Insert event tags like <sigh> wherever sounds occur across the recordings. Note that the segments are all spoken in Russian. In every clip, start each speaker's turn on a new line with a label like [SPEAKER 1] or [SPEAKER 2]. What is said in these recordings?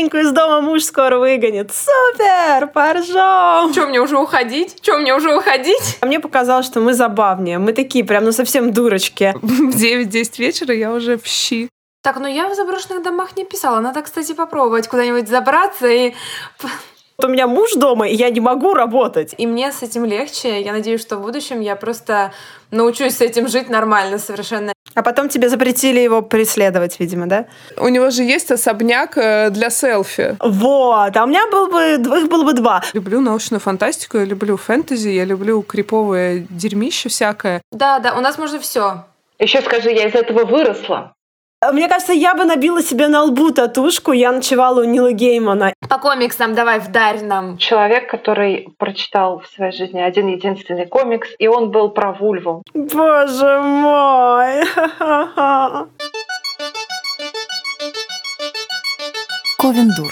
[SPEAKER 1] Женьку из дома муж скоро выгонит. Супер, поржем.
[SPEAKER 2] Че, мне уже уходить? Че, мне уже уходить?
[SPEAKER 1] А мне показалось, что мы забавнее. Мы такие прям, ну совсем дурочки.
[SPEAKER 3] В 9-10 вечера я уже в щи.
[SPEAKER 2] Так, ну я в заброшенных домах не писала. Надо, кстати, попробовать куда-нибудь забраться и
[SPEAKER 1] у меня муж дома, и я не могу работать.
[SPEAKER 2] И мне с этим легче. Я надеюсь, что в будущем я просто научусь с этим жить нормально совершенно.
[SPEAKER 1] А потом тебе запретили его преследовать, видимо, да?
[SPEAKER 3] У него же есть особняк э, для селфи.
[SPEAKER 1] Вот, а у меня был бы, их было бы два.
[SPEAKER 3] Люблю научную фантастику, я люблю фэнтези, я люблю криповое дерьмище всякое.
[SPEAKER 2] Да, да, у нас можно все.
[SPEAKER 4] Еще скажи, я из этого выросла.
[SPEAKER 1] Мне кажется, я бы набила себе на лбу татушку. Я ночевала у Нила Геймана.
[SPEAKER 2] По комиксам давай вдарь нам.
[SPEAKER 4] Человек, который прочитал в своей жизни один единственный комикс, и он был про вульву.
[SPEAKER 1] Боже мой! <laughs>
[SPEAKER 5] Ковендур.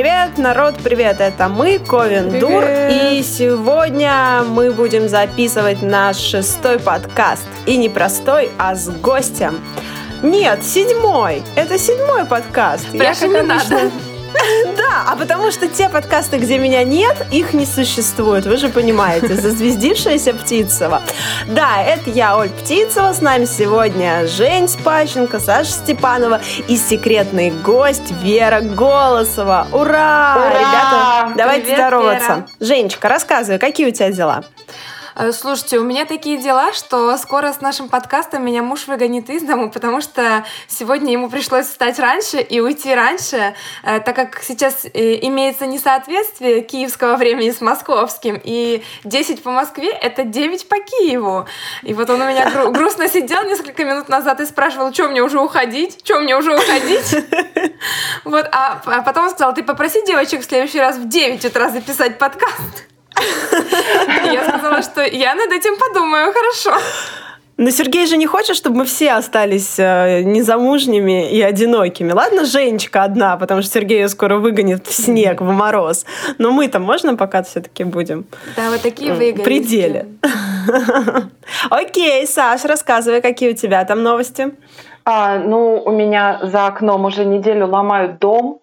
[SPEAKER 1] Привет, народ, привет! Это мы, Ковен Дур, и сегодня мы будем записывать наш шестой подкаст. И не простой, а с гостем. Нет, седьмой. Это седьмой подкаст.
[SPEAKER 2] Прямо не надо.
[SPEAKER 1] Да, а потому что те подкасты, где меня нет, их не существует. Вы же понимаете, зазвездившаяся Птицева. Да, это я, Оль Птицева. С нами сегодня Жень Спащенко, Саша Степанова и секретный гость Вера Голосова. Ура!
[SPEAKER 4] Ура!
[SPEAKER 1] Ребята, давайте
[SPEAKER 2] Привет,
[SPEAKER 1] здороваться.
[SPEAKER 2] Вера.
[SPEAKER 1] Женечка, рассказывай, какие у тебя дела?
[SPEAKER 2] Э, Слушайте, у меня такие дела, что скоро с нашим подкастом меня муж выгонит из дома, потому что сегодня ему пришлось встать раньше и уйти раньше, э, так как сейчас э, имеется несоответствие киевского времени с московским, и 10 по Москве — это 9 по Киеву. И вот он у меня гру- грустно сидел несколько минут назад и спрашивал, что мне уже уходить, что мне уже уходить. <laughs> Вот, а а потом он сказал, ты попроси девочек в следующий раз в 9 утра записать подкаст. <laughs> Я сказала, что я над этим подумаю, хорошо.
[SPEAKER 1] Но Сергей же не хочет, чтобы мы все остались э, незамужними и одинокими. Ладно, Женечка одна, потому что Сергей ее скоро выгонит в снег, в мороз. Но мы-то можно пока все-таки будем
[SPEAKER 2] Да, вот такие вы
[SPEAKER 1] в пределе. <laughs> Окей, Саш, рассказывай, какие у тебя там новости.
[SPEAKER 4] А, ну, у меня за окном уже неделю ломают дом,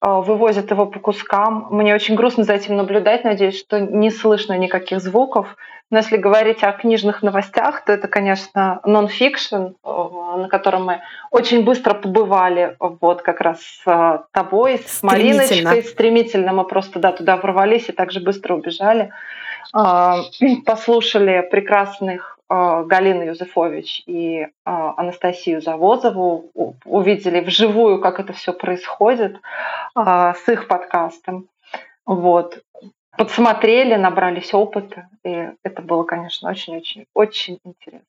[SPEAKER 4] вывозят его по кускам. Мне очень грустно за этим наблюдать. Надеюсь, что не слышно никаких звуков. Но если говорить о книжных новостях, то это, конечно, нон-фикшн, э, на котором мы очень быстро побывали, вот как раз с э, тобой, с
[SPEAKER 1] Стремительно.
[SPEAKER 4] Мариночкой. Стремительно мы просто да, туда ворвались и также быстро убежали. <clears throat> Послушали прекрасных э, Галину Юзефович и э, Анастасию Завозову, увидели вживую, как это все происходит а, с их подкастом. Вот. Подсмотрели, набрались опыта, и это было, конечно, очень-очень очень интересно.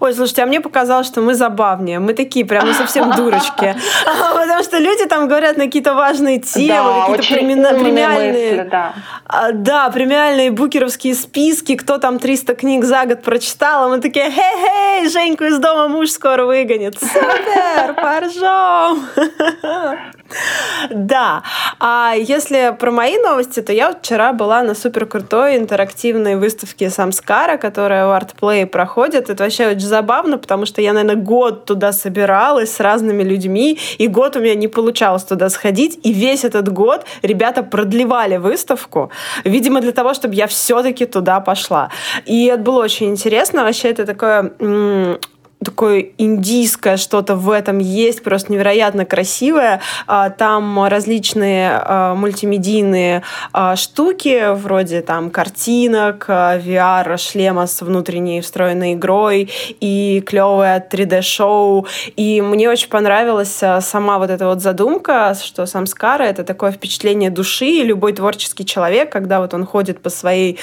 [SPEAKER 1] Ой, слушайте, а мне показалось, что мы забавнее. Мы такие прям ну, совсем <laughs> дурочки. Потому что люди там говорят на какие-то важные темы, какие-то премиальные...
[SPEAKER 4] да.
[SPEAKER 1] А, Да, премиальные букеровские списки, кто там 300 книг за год прочитал, а мы такие, хей-хей, Женьку из дома муж скоро выгонит. Супер, <laughs> поржем. <laughs> Да, а если про мои новости, то я вчера была на супер крутой интерактивной выставке Самскара, которая в Artplay проходит. Это вообще очень забавно, потому что я, наверное, год туда собиралась с разными людьми, и год у меня не получалось туда сходить, и весь этот год ребята продлевали выставку, видимо, для того, чтобы я все-таки туда пошла. И это было очень интересно. Вообще, это такое такое индийское что-то в этом есть, просто невероятно красивое. А, Там различные а, мультимедийные а, штуки, вроде там картинок, VR, шлема с внутренней встроенной игрой и клевое 3D-шоу. И мне очень понравилась сама вот эта вот задумка, что самскара — это такое впечатление души, и любой творческий человек, когда вот он ходит по своей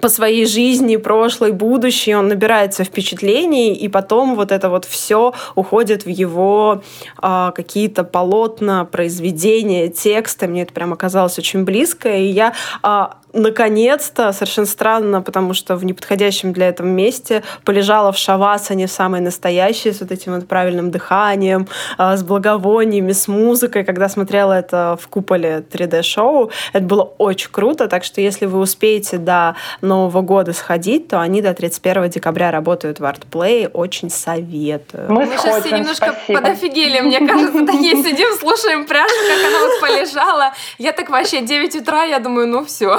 [SPEAKER 1] по своей жизни, прошлой, будущей, он набирается впечатлений, и потом вот это вот все уходит в его а, какие-то полотна, произведения, тексты. Мне это прям оказалось очень близко, и я а, наконец-то, совершенно странно, потому что в неподходящем для этого месте полежала в шавасане самой настоящей, с вот этим вот правильным дыханием, а, с благовониями, с музыкой, когда смотрела это в куполе 3D-шоу. Это было очень круто, так что если вы успеете до Нового года сходить, то они до 31 декабря работают в ArtPlay. Очень советую.
[SPEAKER 2] Мы, Мы сейчас все немножко спасибо. подофигели, мне кажется, такие <laughs> сидим, слушаем пряжу, как она вот полежала. Я так вообще 9 утра, я думаю, ну все.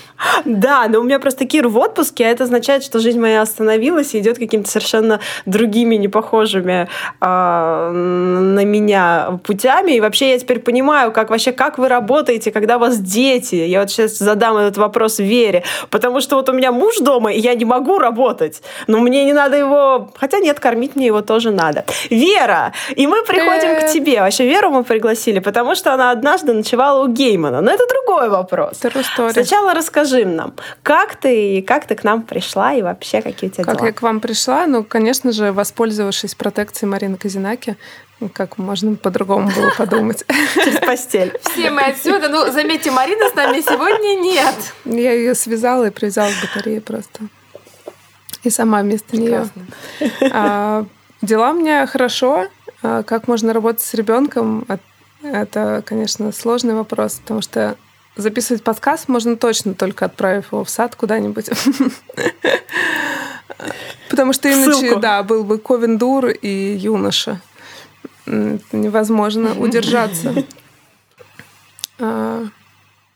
[SPEAKER 1] Да, но у меня просто Кир в отпуске, а это означает, что жизнь моя остановилась и идет какими-то совершенно другими, непохожими э, на меня путями. И вообще я теперь понимаю, как вообще, как вы работаете, когда у вас дети. Я вот сейчас задам этот вопрос Вере, потому что вот у меня муж дома, и я не могу работать, но мне не надо его... Хотя нет, кормить мне его тоже надо. Вера! И мы приходим к тебе. Вообще Веру мы пригласили, потому что она однажды ночевала у Геймана. Но это другой вопрос. Сначала расскажи, расскажи нам, как ты, как ты к нам пришла и вообще какие у тебя
[SPEAKER 3] как
[SPEAKER 1] дела?
[SPEAKER 3] Как я к вам пришла? Ну, конечно же, воспользовавшись протекцией Марины Казинаки, ну, как можно по-другому было <laughs> подумать?
[SPEAKER 1] Через постель.
[SPEAKER 2] Все мы отсюда. Ну, заметьте, Марина с нами сегодня нет.
[SPEAKER 3] Я ее связала и привязала к батарее просто. И сама вместо нее. А, дела у меня хорошо. А, как можно работать с ребенком? Это, конечно, сложный вопрос, потому что записывать подкаст можно точно только отправив его в сад куда-нибудь. Потому что иначе, да, был бы Ковендур и юноша. Невозможно удержаться.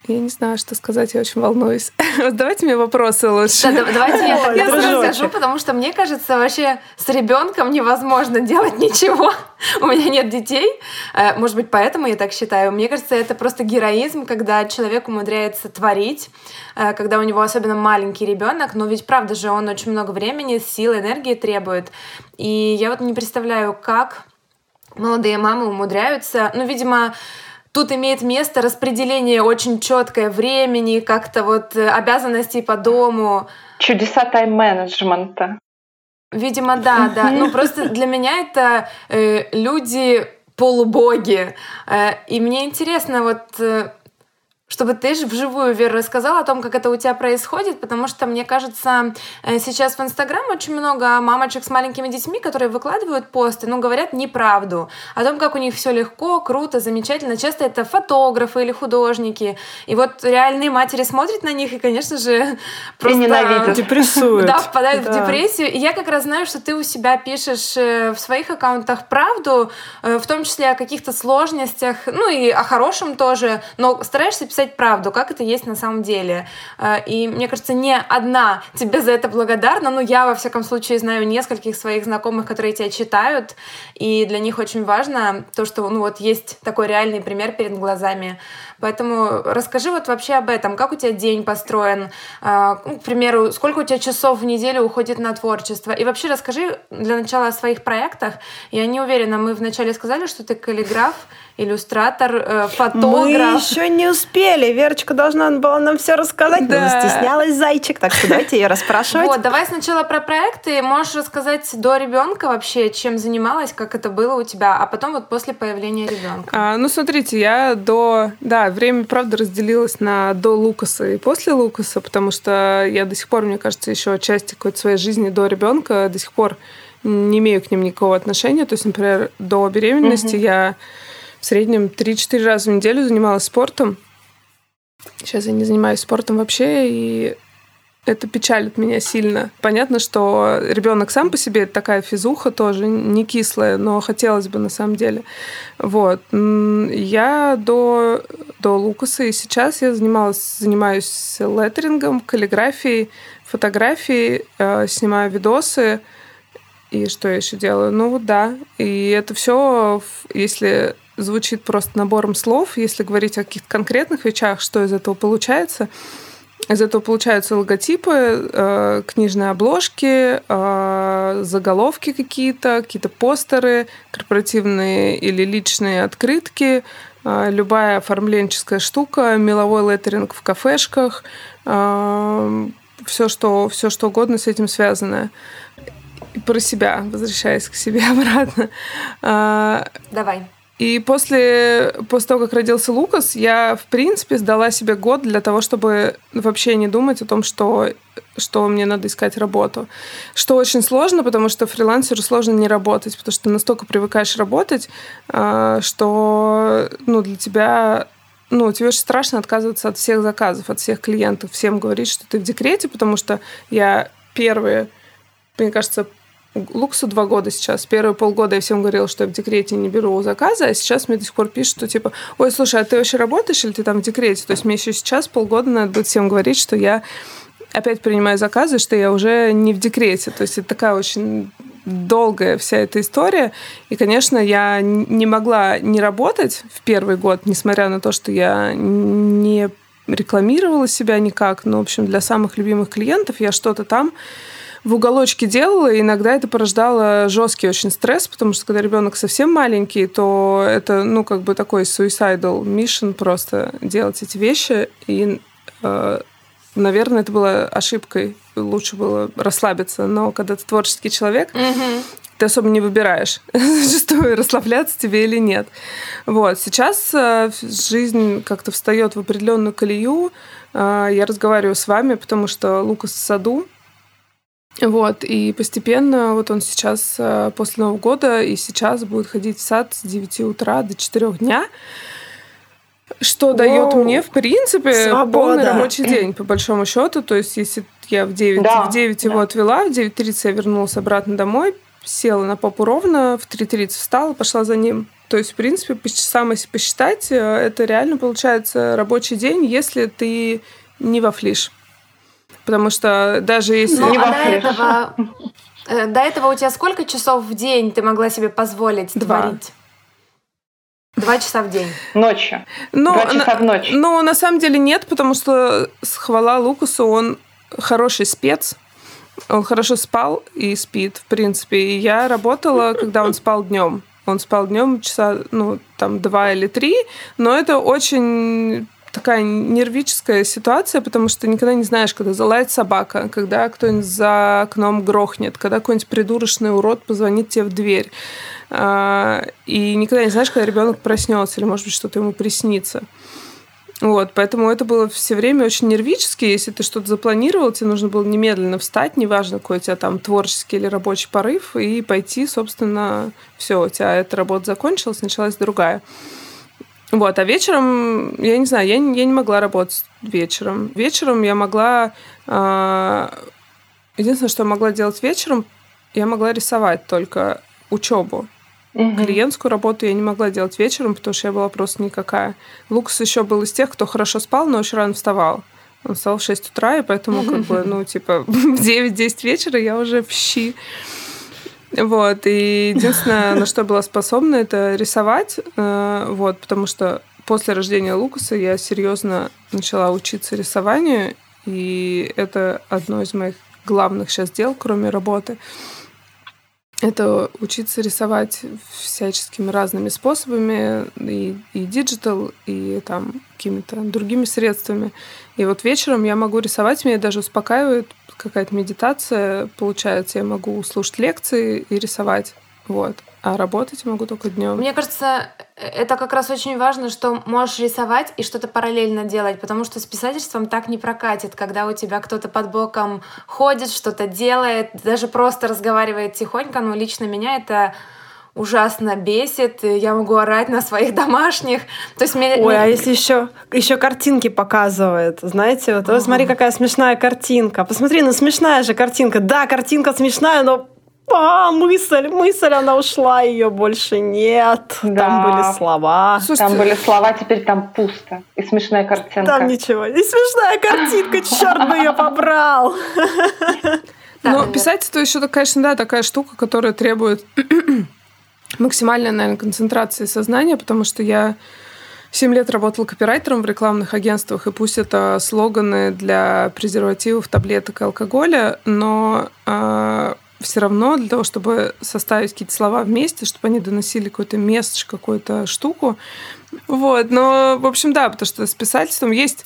[SPEAKER 3] Я не знаю, что сказать, я очень волнуюсь. <laughs> Давайте мне вопросы лучше.
[SPEAKER 2] Да, давайте я <laughs> так сразу скажу, потому что мне кажется, вообще с ребенком невозможно делать ничего. <laughs> У меня нет детей. Э, может быть, поэтому я так считаю. Мне кажется, это просто героизм, когда человек умудряется творить, э, когда у него особенно маленький ребенок, но ведь правда же он очень много времени, сил, энергии требует. И я вот не представляю, как молодые мамы умудряются. Ну, видимо, Тут имеет место распределение очень четкое времени, как-то вот э, обязанностей по дому.
[SPEAKER 4] Чудеса тайм-менеджмента.
[SPEAKER 2] Видимо, да, да. <laughs> Ну просто для меня это э, люди полубоги. Э, и мне интересно вот э, чтобы ты же вживую, Вера, рассказала о том, как это у тебя происходит, потому что, мне кажется, э, сейчас в Инстаграм очень много мамочек с маленькими детьми, которые выкладывают посты, но говорят неправду о том, как у них все легко, круто, замечательно. Часто это фотографы или художники. И вот реальные матери смотрят на них и, конечно же, <laughs>
[SPEAKER 4] просто... И ненавидят. <laughs>
[SPEAKER 1] Депрессуют.
[SPEAKER 2] Да, впадают да. в депрессию. И я как раз знаю, что ты у себя пишешь э, в своих аккаунтах правду, э, в том числе о каких-то сложностях, ну и о хорошем тоже, но стараешься писать правду, как это есть на самом деле. Э, и мне кажется, не одна тебе за это благодарна, но я, во всяком случае, знаю нескольких своих знакомых, которые тебя читают, и для них очень важно то, что ну вот есть такой реальный пример перед глазами. Поэтому расскажи вот вообще об этом, как у тебя день построен, э, ну, к примеру, сколько у тебя часов в неделю уходит на творчество, и вообще расскажи для начала о своих проектах. Я не уверена, мы вначале сказали, что ты каллиграф, иллюстратор, э, фотограф. Мы
[SPEAKER 1] еще не успели. Верочка должна была нам все рассказать, да. но застеснялась зайчик, так что давайте ее расспрашивать.
[SPEAKER 2] Вот, давай сначала про проекты. Можешь рассказать до ребенка вообще, чем занималась, как это было у тебя, а потом вот после появления ребенка.
[SPEAKER 3] А, ну, смотрите, я до... Да, время, правда, разделилось на до Лукаса и после Лукаса, потому что я до сих пор, мне кажется, еще части какой-то своей жизни до ребенка до сих пор не имею к ним никакого отношения. То есть, например, до беременности угу. я в среднем 3-4 раза в неделю занималась спортом. Сейчас я не занимаюсь спортом вообще, и это печалит меня сильно. Понятно, что ребенок сам по себе такая физуха тоже не кислая, но хотелось бы на самом деле. Вот. Я до, до Лукаса, и сейчас я занималась, занимаюсь леттерингом, каллиграфией, фотографией, э, снимаю видосы. И что я еще делаю? Ну да. И это все, если звучит просто набором слов. Если говорить о каких-то конкретных вещах, что из этого получается, из этого получаются логотипы, э, книжные обложки, э, заголовки какие-то, какие-то постеры, корпоративные или личные открытки, э, любая оформленческая штука, меловой леттеринг в кафешках, все что, все что угодно с этим связано. Про себя, возвращаясь к себе <laughs> обратно.
[SPEAKER 2] Давай
[SPEAKER 3] И после, после того, как родился Лукас, я, в принципе, сдала себе год для того, чтобы вообще не думать о том, что, что мне надо искать работу. Что очень сложно, потому что фрилансеру сложно не работать, потому что ты настолько привыкаешь работать, а, что ну, для тебя ну, тебе очень страшно отказываться от всех заказов, от всех клиентов, всем говорить, что ты в декрете, потому что я первые, мне кажется, Луксу два года сейчас. Первые полгода я всем говорила, что я в декрете не беру заказы, а сейчас мне до сих пор пишут, что типа, ой, слушай, а ты вообще работаешь или ты там в декрете? То есть мне еще сейчас полгода надо будет всем говорить, что я опять принимаю заказы, что я уже не в декрете. То есть это такая очень долгая вся эта история. И, конечно, я не могла не работать в первый год, несмотря на то, что я не рекламировала себя никак. Но, в общем, для самых любимых клиентов я что-то там в уголочке делала, и иногда это порождало жесткий очень стресс, потому что когда ребенок совсем маленький, то это, ну, как бы такой suicidal mission просто делать эти вещи. И, э, наверное, это было ошибкой. Лучше было расслабиться. Но когда ты творческий человек, mm-hmm ты особо не выбираешь, <laughs> зачастую расслабляться тебе или нет. Вот. Сейчас э, жизнь как-то встает в определенную колею. Э, я разговариваю с вами, потому что Лукас в саду, вот, и постепенно вот он сейчас э, после Нового года и сейчас будет ходить в сад с 9 утра до 4 дня. Что Воу. дает мне, в принципе, Свобода. полный рабочий день, по большому счету. То есть, если я в 9, да, в 9 да. его отвела, в 9.30 я вернулась обратно домой, села на попу ровно, в 3.30 встала, пошла за ним. То есть, в принципе, по часам, если посчитать, э, это реально получается рабочий день, если ты не во флиш. Потому что даже если...
[SPEAKER 2] Ну, а до этого, э, до этого у тебя сколько часов в день ты могла себе позволить Два. творить? Два часа в день.
[SPEAKER 4] Ночью.
[SPEAKER 3] Ну,
[SPEAKER 4] Два часа на, в ночь.
[SPEAKER 3] Ну, на самом деле нет, потому что хвала Лукасу, он хороший спец. Он хорошо спал и спит, в принципе. И я работала, когда он спал днем. Он спал днем часа, ну, там, два или три, но это очень такая нервическая ситуация, потому что никогда не знаешь, когда залает собака, когда кто-нибудь за окном грохнет, когда какой-нибудь придурочный урод позвонит тебе в дверь. А, и никогда не знаешь, когда ребенок проснется, или, может быть, что-то ему приснится. Вот, поэтому это было все время очень нервически. Если ты что-то запланировал, тебе нужно было немедленно встать, неважно, какой у тебя там творческий или рабочий порыв, и пойти, собственно, все, у тебя эта работа закончилась, началась другая. Вот, а вечером, я не знаю, я, я не могла работать вечером. Вечером я могла... Э, единственное, что я могла делать вечером, я могла рисовать только учебу. Угу. Клиентскую работу я не могла делать вечером, потому что я была просто никакая. Лукас еще был из тех, кто хорошо спал, но очень рано вставал. Он встал в 6 утра, и поэтому, как бы, ну, типа, <laughs> в 9-10 вечера я уже в щи. Вот, и единственное, на что была способна, это рисовать, э, вот, потому что после рождения Лукаса я серьезно начала учиться рисованию, и это одно из моих главных сейчас дел, кроме работы. Это учиться рисовать всяческими разными способами, и, и digital, и там какими-то другими средствами. И вот вечером я могу рисовать, меня даже успокаивает, какая-то медитация получается. Я могу слушать лекции и рисовать. Вот. А работать могу только днем.
[SPEAKER 2] Мне кажется, это как раз очень важно, что можешь рисовать и что-то параллельно делать, потому что с писательством так не прокатит, когда у тебя кто-то под боком ходит, что-то делает, даже просто разговаривает тихонько. Ну, лично меня это ужасно бесит, я могу орать на своих домашних. То есть мне,
[SPEAKER 1] Ой, а если еще, еще картинки показывает, знаете, вот, вот смотри, какая смешная картинка. Посмотри, ну смешная же картинка. Да, картинка смешная, но а, мысль, мысль, она ушла, ее больше нет. Да. Там были слова.
[SPEAKER 4] Слушайте, там были слова, теперь там пусто. И смешная картинка.
[SPEAKER 1] Там ничего. И смешная картинка, черт бы ее побрал. <laughs>
[SPEAKER 3] Ну, писательство еще, конечно, да, такая штука, которая требует максимальная, наверное, концентрация сознания, потому что я 7 лет работала копирайтером в рекламных агентствах, и пусть это слоганы для презервативов, таблеток и алкоголя, но э, а, все равно для того, чтобы составить какие-то слова вместе, чтобы они доносили какой-то месседж, какую-то штуку. Вот, но, в общем, да, потому что с писательством есть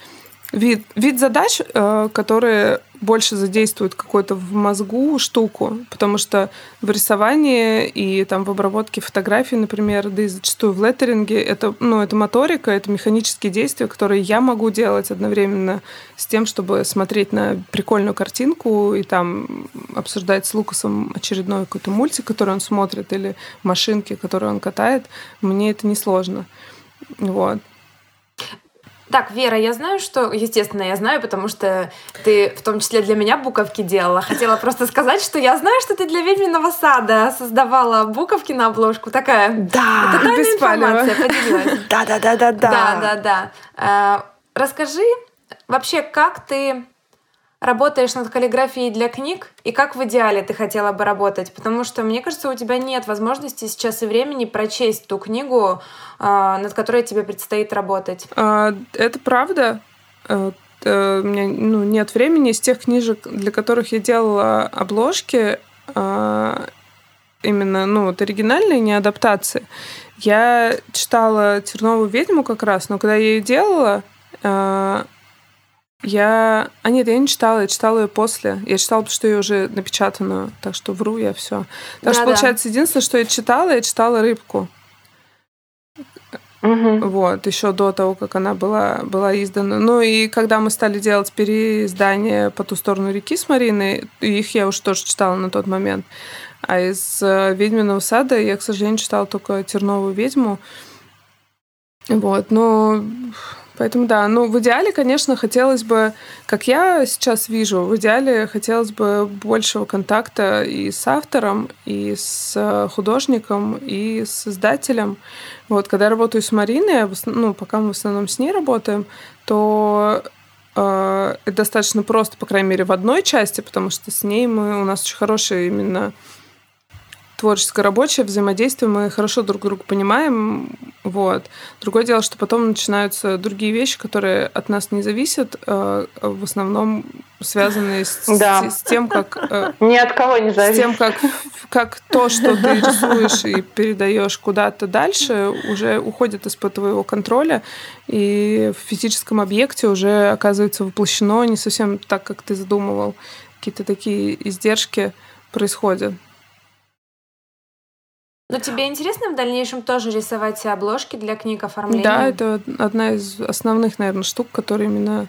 [SPEAKER 3] вид, вид задач, э, которые больше задействуют какую-то в мозгу штуку, потому что в рисовании и там в обработке фотографий, например, да и зачастую в леттеринге, это, ну, это моторика, это механические действия, которые я могу делать одновременно с тем, чтобы смотреть на прикольную картинку и там обсуждать с Лукасом очередной какой-то мультик, который он смотрит, или машинки, которые он катает. Мне это несложно. Вот.
[SPEAKER 2] Так, Вера, я знаю, что... Естественно, я знаю, потому что ты в том числе для меня буковки делала. Хотела просто сказать, что я знаю, что ты для ведьминого сада создавала буковки на обложку. Такая...
[SPEAKER 1] Да,
[SPEAKER 2] Это тайная информация, поделилась. <laughs>
[SPEAKER 1] Да-да-да-да-да.
[SPEAKER 2] Да-да-да. Э, Расскажи вообще, как ты работаешь над каллиграфией для книг и как в идеале ты хотела бы работать? Потому что, мне кажется, у тебя нет возможности сейчас и времени прочесть ту книгу, а, над которой тебе предстоит работать.
[SPEAKER 3] А, это правда. Э, э, У меня ну, нет времени. Из тех книжек, для которых я делала обложки, а, именно ну, вот оригинальные, не адаптации, я читала «Терновую ведьму» как раз, но когда я ее делала, я... А нет, я не читала, я читала ее после. Я читала, потому что ее уже напечатанную, так что вру я все. Так что,
[SPEAKER 2] Да-да.
[SPEAKER 3] получается, единственное, что я читала, я читала «Рыбку».
[SPEAKER 4] Мгм.
[SPEAKER 3] Вот, еще до того, как она была, была издана. Ну и когда мы стали делать переиздание по ту сторону реки с Мариной, их я уж тоже читала на тот момент. А из э, «Ведьминого сада» я, к сожалению, читала только «Терновую ведьму». Вот, ну, поэтому да. Ну, в идеале, конечно, хотелось бы, как я сейчас вижу, в идеале хотелось бы большего контакта и с автором, и с э, художником, и с издателем. Вот, когда я работаю с Мариной, ну, пока мы в основном с ней работаем, то э, это достаточно просто, по крайней мере, в одной части, потому что с ней мы, у нас очень хорошие именно творческое рабочее взаимодействие, мы хорошо друг друга понимаем, вот. Другое дело, что потом начинаются другие вещи, которые от нас не зависят, э, в основном связанные с,
[SPEAKER 4] Да.
[SPEAKER 3] с- с тем, как э,
[SPEAKER 4] Ни от кого не
[SPEAKER 3] с
[SPEAKER 4] зависит.
[SPEAKER 3] тем, как, как то, что ты рисуешь и передаешь куда-то дальше, уже уходит из-под твоего контроля, и в физическом объекте уже оказывается воплощено не совсем так, как ты задумывал. Какие-то такие издержки происходят.
[SPEAKER 2] Но тебе интересно в дальнейшем тоже рисовать обложки для книг оформления?
[SPEAKER 3] Да, это одна из основных, наверное, штук, которые именно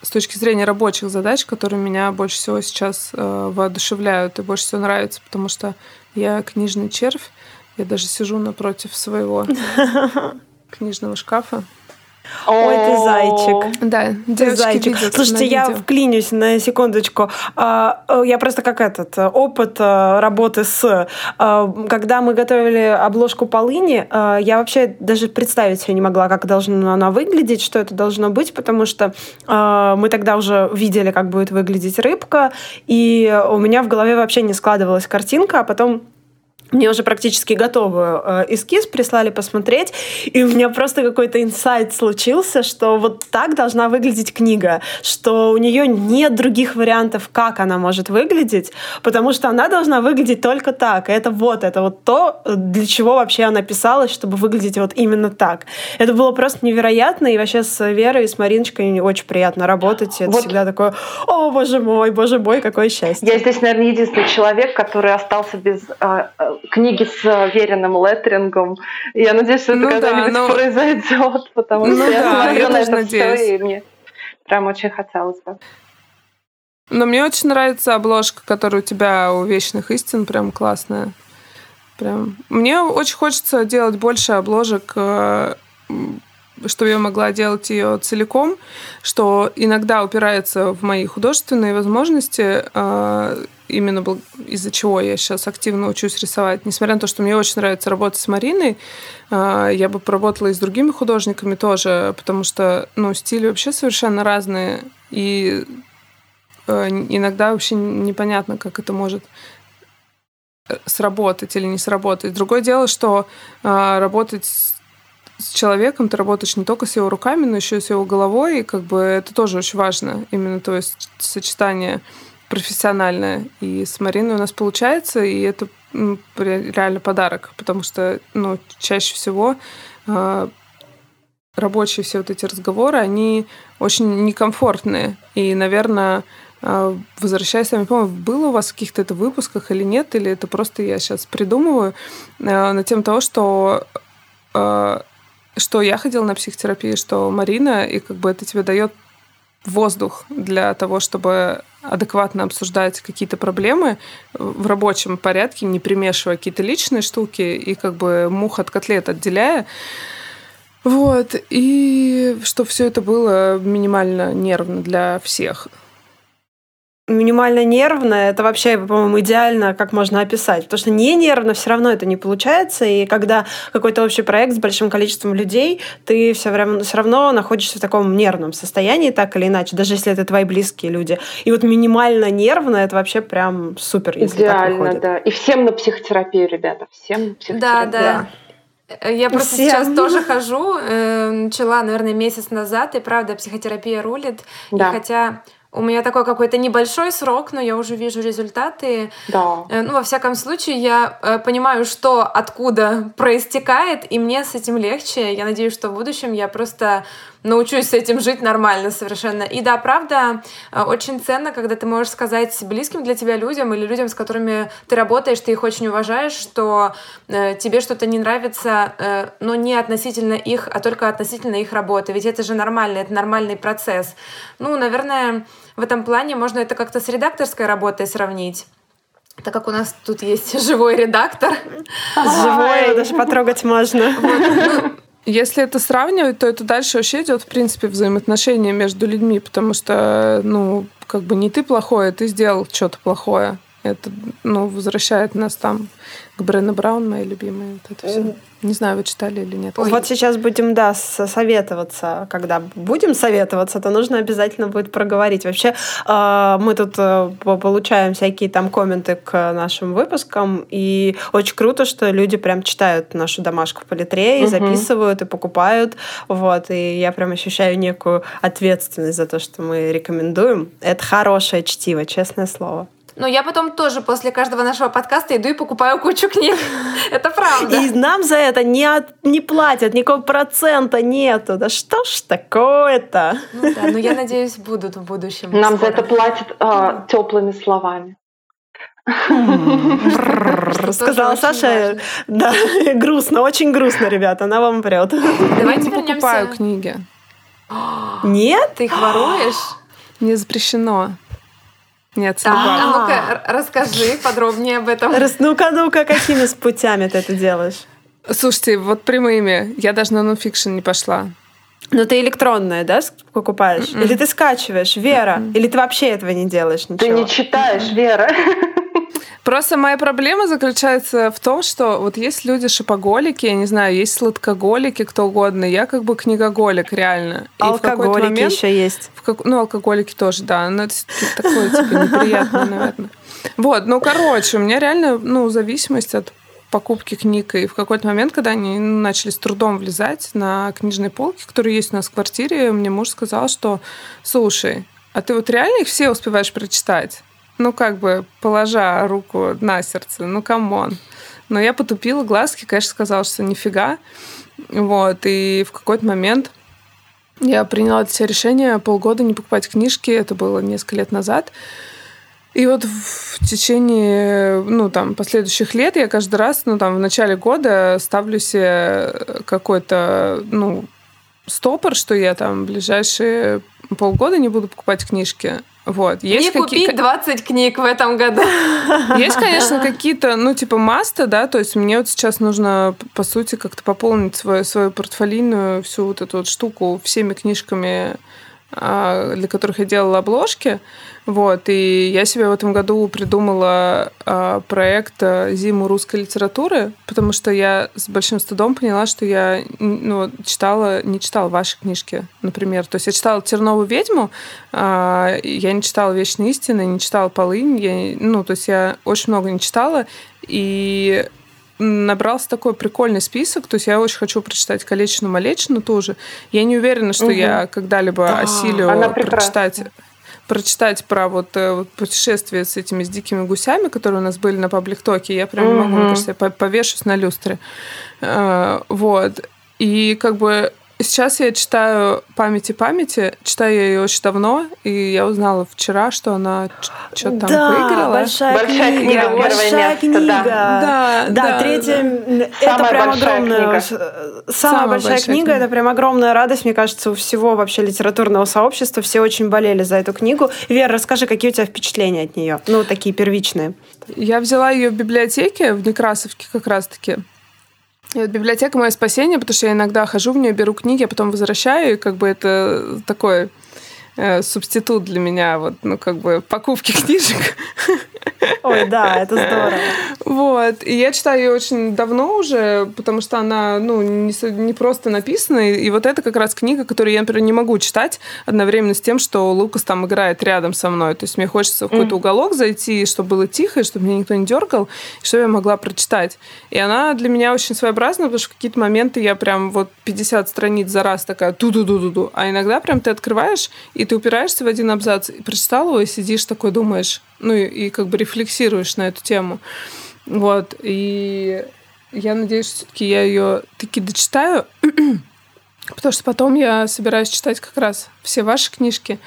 [SPEAKER 3] с точки зрения рабочих задач, которые меня больше всего сейчас э, воодушевляют и больше всего нравятся, потому что я книжный червь, я даже сижу напротив своего <laughs> книжного шкафа.
[SPEAKER 1] Ой, ты зайчик.
[SPEAKER 3] Да,
[SPEAKER 1] Ты зайчик. Слушайте, я вклинюсь на секундочку. А, э, Я просто как этот э, опыт э, работы с... Когда мы готовили обложку полыни, я вообще даже представить себе не могла, как должна она выглядеть, что это должно быть, потому что мы тогда уже видели, как будет выглядеть рыбка, и у меня в голове вообще не складывалась картинка, а потом мне уже практически готовый э, эскиз прислали посмотреть, и у меня просто какой-то инсайт случился, что вот так должна выглядеть книга, что у нее нет других вариантов, как она может выглядеть, потому что она должна выглядеть только так. И это вот, это вот то, для чего вообще она писалась, чтобы выглядеть вот именно так. Это было просто невероятно, и вообще с Верой и с Мариночкой очень приятно работать. Это
[SPEAKER 4] Вот.
[SPEAKER 1] всегда такое, о, боже мой, боже мой, какое счастье.
[SPEAKER 4] Я здесь, наверное, единственный человек, который остался без э, э, книги с э, веренным леттрингом. И Я надеюсь, что это
[SPEAKER 3] Ну да,
[SPEAKER 4] когда-нибудь
[SPEAKER 3] но-
[SPEAKER 4] произойдет, <laughs> потому
[SPEAKER 3] Ну
[SPEAKER 4] что я
[SPEAKER 3] да,
[SPEAKER 4] смотрю
[SPEAKER 3] я
[SPEAKER 4] на это все,
[SPEAKER 3] надеюсь.
[SPEAKER 4] и мне прям очень хотелось бы.
[SPEAKER 3] Но мне очень нравится обложка, которая у тебя у вечных истин, прям классная. Прям. Мне очень хочется делать больше обложек, э, чтобы я могла делать ее целиком, что иногда упирается в мои художественные возможности, э, именно из-за чего я сейчас активно учусь рисовать. Несмотря на то, что мне очень нравится работать с Мариной, э, я бы поработала и с другими художниками тоже, потому что ну, стили вообще совершенно разные. И э, иногда вообще непонятно, как это может э, сработать или не сработать. Другое дело, что э, работать с, человеком, ты работаешь не только с его руками, но еще и с его головой, и как бы это тоже очень важно, именно то есть сочетание профессиональное. И с Мариной у нас получается, и это реально подарок, потому что ну, чаще всего э, рабочие все вот эти разговоры, они очень некомфортные. И, наверное, а, возвращаясь, я не помню, было у вас в каких-то это выпусках или нет, или это просто я сейчас придумываю, а, на тему того, что а, что я ходила на психотерапию, что Марина, и как бы это тебе дает воздух для того, чтобы адекватно обсуждать какие-то проблемы в рабочем порядке, не примешивая какие-то личные штуки и как бы мух от котлет отделяя. Вот. И что все это было минимально нервно для всех
[SPEAKER 1] минимально нервно, это вообще, по-моему, идеально, как можно описать. Потому что не нервно все равно это не получается. И когда какой-то общий проект с большим количеством людей, ты все равно, все равно находишься в таком нервном состоянии, так или иначе, даже если это твои близкие люди. И вот минимально нервно это вообще прям супер,
[SPEAKER 4] если Идеально, так да. И всем на психотерапию, ребята, всем на психотерапию.
[SPEAKER 2] Да, да. Я просто Всем. сейчас тоже хожу, э, начала, наверное, месяц назад, и правда, психотерапия рулит. Да. И хотя у меня такой какой-то небольшой срок, но я уже вижу результаты.
[SPEAKER 4] Да.
[SPEAKER 2] Э, ну, во всяком случае, я э, понимаю, что откуда проистекает, и мне с этим легче. Я надеюсь, что в будущем я просто научусь с этим жить нормально совершенно. И да, правда, э, очень ценно, когда ты можешь сказать близким для тебя людям или людям, с которыми ты работаешь, ты их очень уважаешь, что э, тебе что-то не нравится, э, но не относительно их, а только относительно их работы. Ведь это же нормально, это нормальный процесс. Ну, наверное, в этом плане можно это как-то с редакторской работой сравнить так как у нас тут есть <laughs> живой редактор.
[SPEAKER 1] Живой, даже потрогать можно. Вот,
[SPEAKER 3] ну, если это сравнивать, то это дальше вообще идет, в принципе, взаимоотношения между людьми, потому что, ну, как бы не ты плохой, а ты сделал что-то плохое. Это, ну, возвращает нас там к Брене Браун, моей любимой. Вот это все. Не знаю, вы читали или нет.
[SPEAKER 1] Ой. Вот сейчас будем, да, советоваться. Когда будем советоваться, то нужно обязательно будет проговорить. Вообще, а, мы тут э, получаем всякие там комменты к нашим выпускам, и очень круто, что люди прям читают нашу домашку по литре и угу. записывают, и покупают. Вот, и я прям ощущаю некую ответственность за то, что мы рекомендуем. Это хорошее чтиво, честное слово.
[SPEAKER 2] Но я потом тоже после каждого нашего подкаста иду и покупаю кучу книг. <laughs> Это правда.
[SPEAKER 1] И нам за это не, от, не платят, никакого процента нету. Да что ж такое-то?
[SPEAKER 2] Ну да, но я надеюсь, будут в будущем.
[SPEAKER 4] Нам скоро. за это платят э, теплыми словами.
[SPEAKER 1] Сказала Саша. Да, <laughs> грустно, очень грустно, ребята, она вам прет.
[SPEAKER 3] Давайте покупаю книги. <gasps>
[SPEAKER 1] Нет?
[SPEAKER 2] Ты их воруешь? <gasps>
[SPEAKER 3] Не запрещено. Нет,
[SPEAKER 2] так, а ну-ка, расскажи подробнее об этом.
[SPEAKER 1] Ну-ка, ну-ка, какими путями ты это делаешь?
[SPEAKER 3] Слушайте, вот прямыми. Я даже на нонфикшн не пошла.
[SPEAKER 1] Ну, ты электронное, да, покупаешь? Mm-mm. Или ты скачиваешь, Вера? Mm-mm. Или ты вообще этого не делаешь ничего?
[SPEAKER 4] Ты не читаешь, Mm-mm. Вера.
[SPEAKER 3] Просто моя проблема заключается в том, что вот есть люди шопоголики, я не знаю, есть сладкоголики, кто угодно. Я как бы книгоголик, реально.
[SPEAKER 1] И алкоголики момент, еще есть.
[SPEAKER 3] В как, ну, алкоголики тоже, да. Но это такое, типа, неприятное, наверное. Вот, ну, короче, у меня реально, ну, зависимость от покупки книг. И в какой-то момент, когда они начали с трудом влезать на книжные полки, которые есть у нас в квартире, мне муж сказал, что, слушай, а ты вот реально их все успеваешь прочитать? Ну, как бы, положа руку на сердце, ну, come on. Но я потупила глазки, конечно, сказала, что нифига. Вот, и в какой-то момент я приняла это решение полгода не покупать книжки, это было несколько лет назад. И вот в течение, ну, там, последующих лет я каждый раз, ну, там, в начале года ставлю себе какой-то, ну, стопор, что я там ближайшие полгода не буду покупать книжки. Вот.
[SPEAKER 2] Есть не какие... купить 20 книг в этом году. <laughs>
[SPEAKER 3] Есть, конечно, <laughs> какие-то, ну, типа маста, да, то есть мне вот сейчас нужно, по сути, как-то пополнить свою, свою портфолийную всю вот эту вот штуку всеми книжками для которых я делала обложки. Вот, и я себе в этом году придумала а, проект а, «Зиму русской литературы», потому что я с большим стыдом поняла, что я ну, читала, не читала ваши книжки, например. То есть я читала «Терновую ведьму», я не читала «Вечные истины», не читала «Полынь», я, ну, то есть я очень много не читала, и набрался такой прикольный список. То есть я очень хочу прочитать «Колечину Малечину» тоже. Я не уверена, что угу. я когда-либо да, осилю прочитать прочитать про вот, э, вот путешествие с этими с дикими гусями, которые у нас были на паблик-токе. Я прям не могу, мне кажется, я повешусь на люстре. Э, вот. И как бы Сейчас я читаю «Памяти памяти». Читаю я ее очень давно, и я узнала вчера, что она что-то там
[SPEAKER 1] да,
[SPEAKER 3] выиграла.
[SPEAKER 1] большая,
[SPEAKER 4] большая книга,
[SPEAKER 1] книга, большая
[SPEAKER 4] место,
[SPEAKER 1] книга.
[SPEAKER 4] Да.
[SPEAKER 3] Да,
[SPEAKER 1] Да,
[SPEAKER 3] да,
[SPEAKER 1] третья,
[SPEAKER 3] да.
[SPEAKER 1] это
[SPEAKER 4] Самая
[SPEAKER 1] прям огромная,
[SPEAKER 4] книга.
[SPEAKER 1] самая,
[SPEAKER 3] Самая
[SPEAKER 1] большая,
[SPEAKER 3] большая
[SPEAKER 1] книга,
[SPEAKER 3] книга.
[SPEAKER 1] это прям огромная радость, мне кажется, у всего вообще литературного сообщества, все очень болели за эту книгу. Вера, расскажи, какие у тебя впечатления от нее? Ну, такие первичные.
[SPEAKER 3] Я взяла ее в библиотеке в Некрасовке как раз-таки. И вот библиотека мое спасение, потому что я иногда хожу в нее, беру книги, а потом возвращаю, и как бы это такой э, субститут для меня, вот, ну, как бы покупки <laughs> книжек.
[SPEAKER 1] Ой, да, это здорово.
[SPEAKER 3] Вот. И я читаю ее очень давно уже, потому что она, ну, не, не просто написана. И, вот это как раз книга, которую я, например, не могу читать одновременно с тем, что Лукас там играет рядом со мной. То есть мне хочется в какой-то уголок зайти, чтобы было тихо, и чтобы меня никто не дергал, и чтобы я могла прочитать. И она для меня очень своеобразна, потому что в какие-то моменты я прям вот 50 страниц за раз такая ду-ду-ду-ду-ду. А иногда прям ты открываешь, и ты упираешься в один абзац, и прочитал его, и сидишь такой, думаешь, ну и, и как бы рефлексируешь на эту тему. Вот, и я надеюсь, что все-таки я ее таки дочитаю, <clears throat> потому что потом я собираюсь читать как раз все ваши книжки.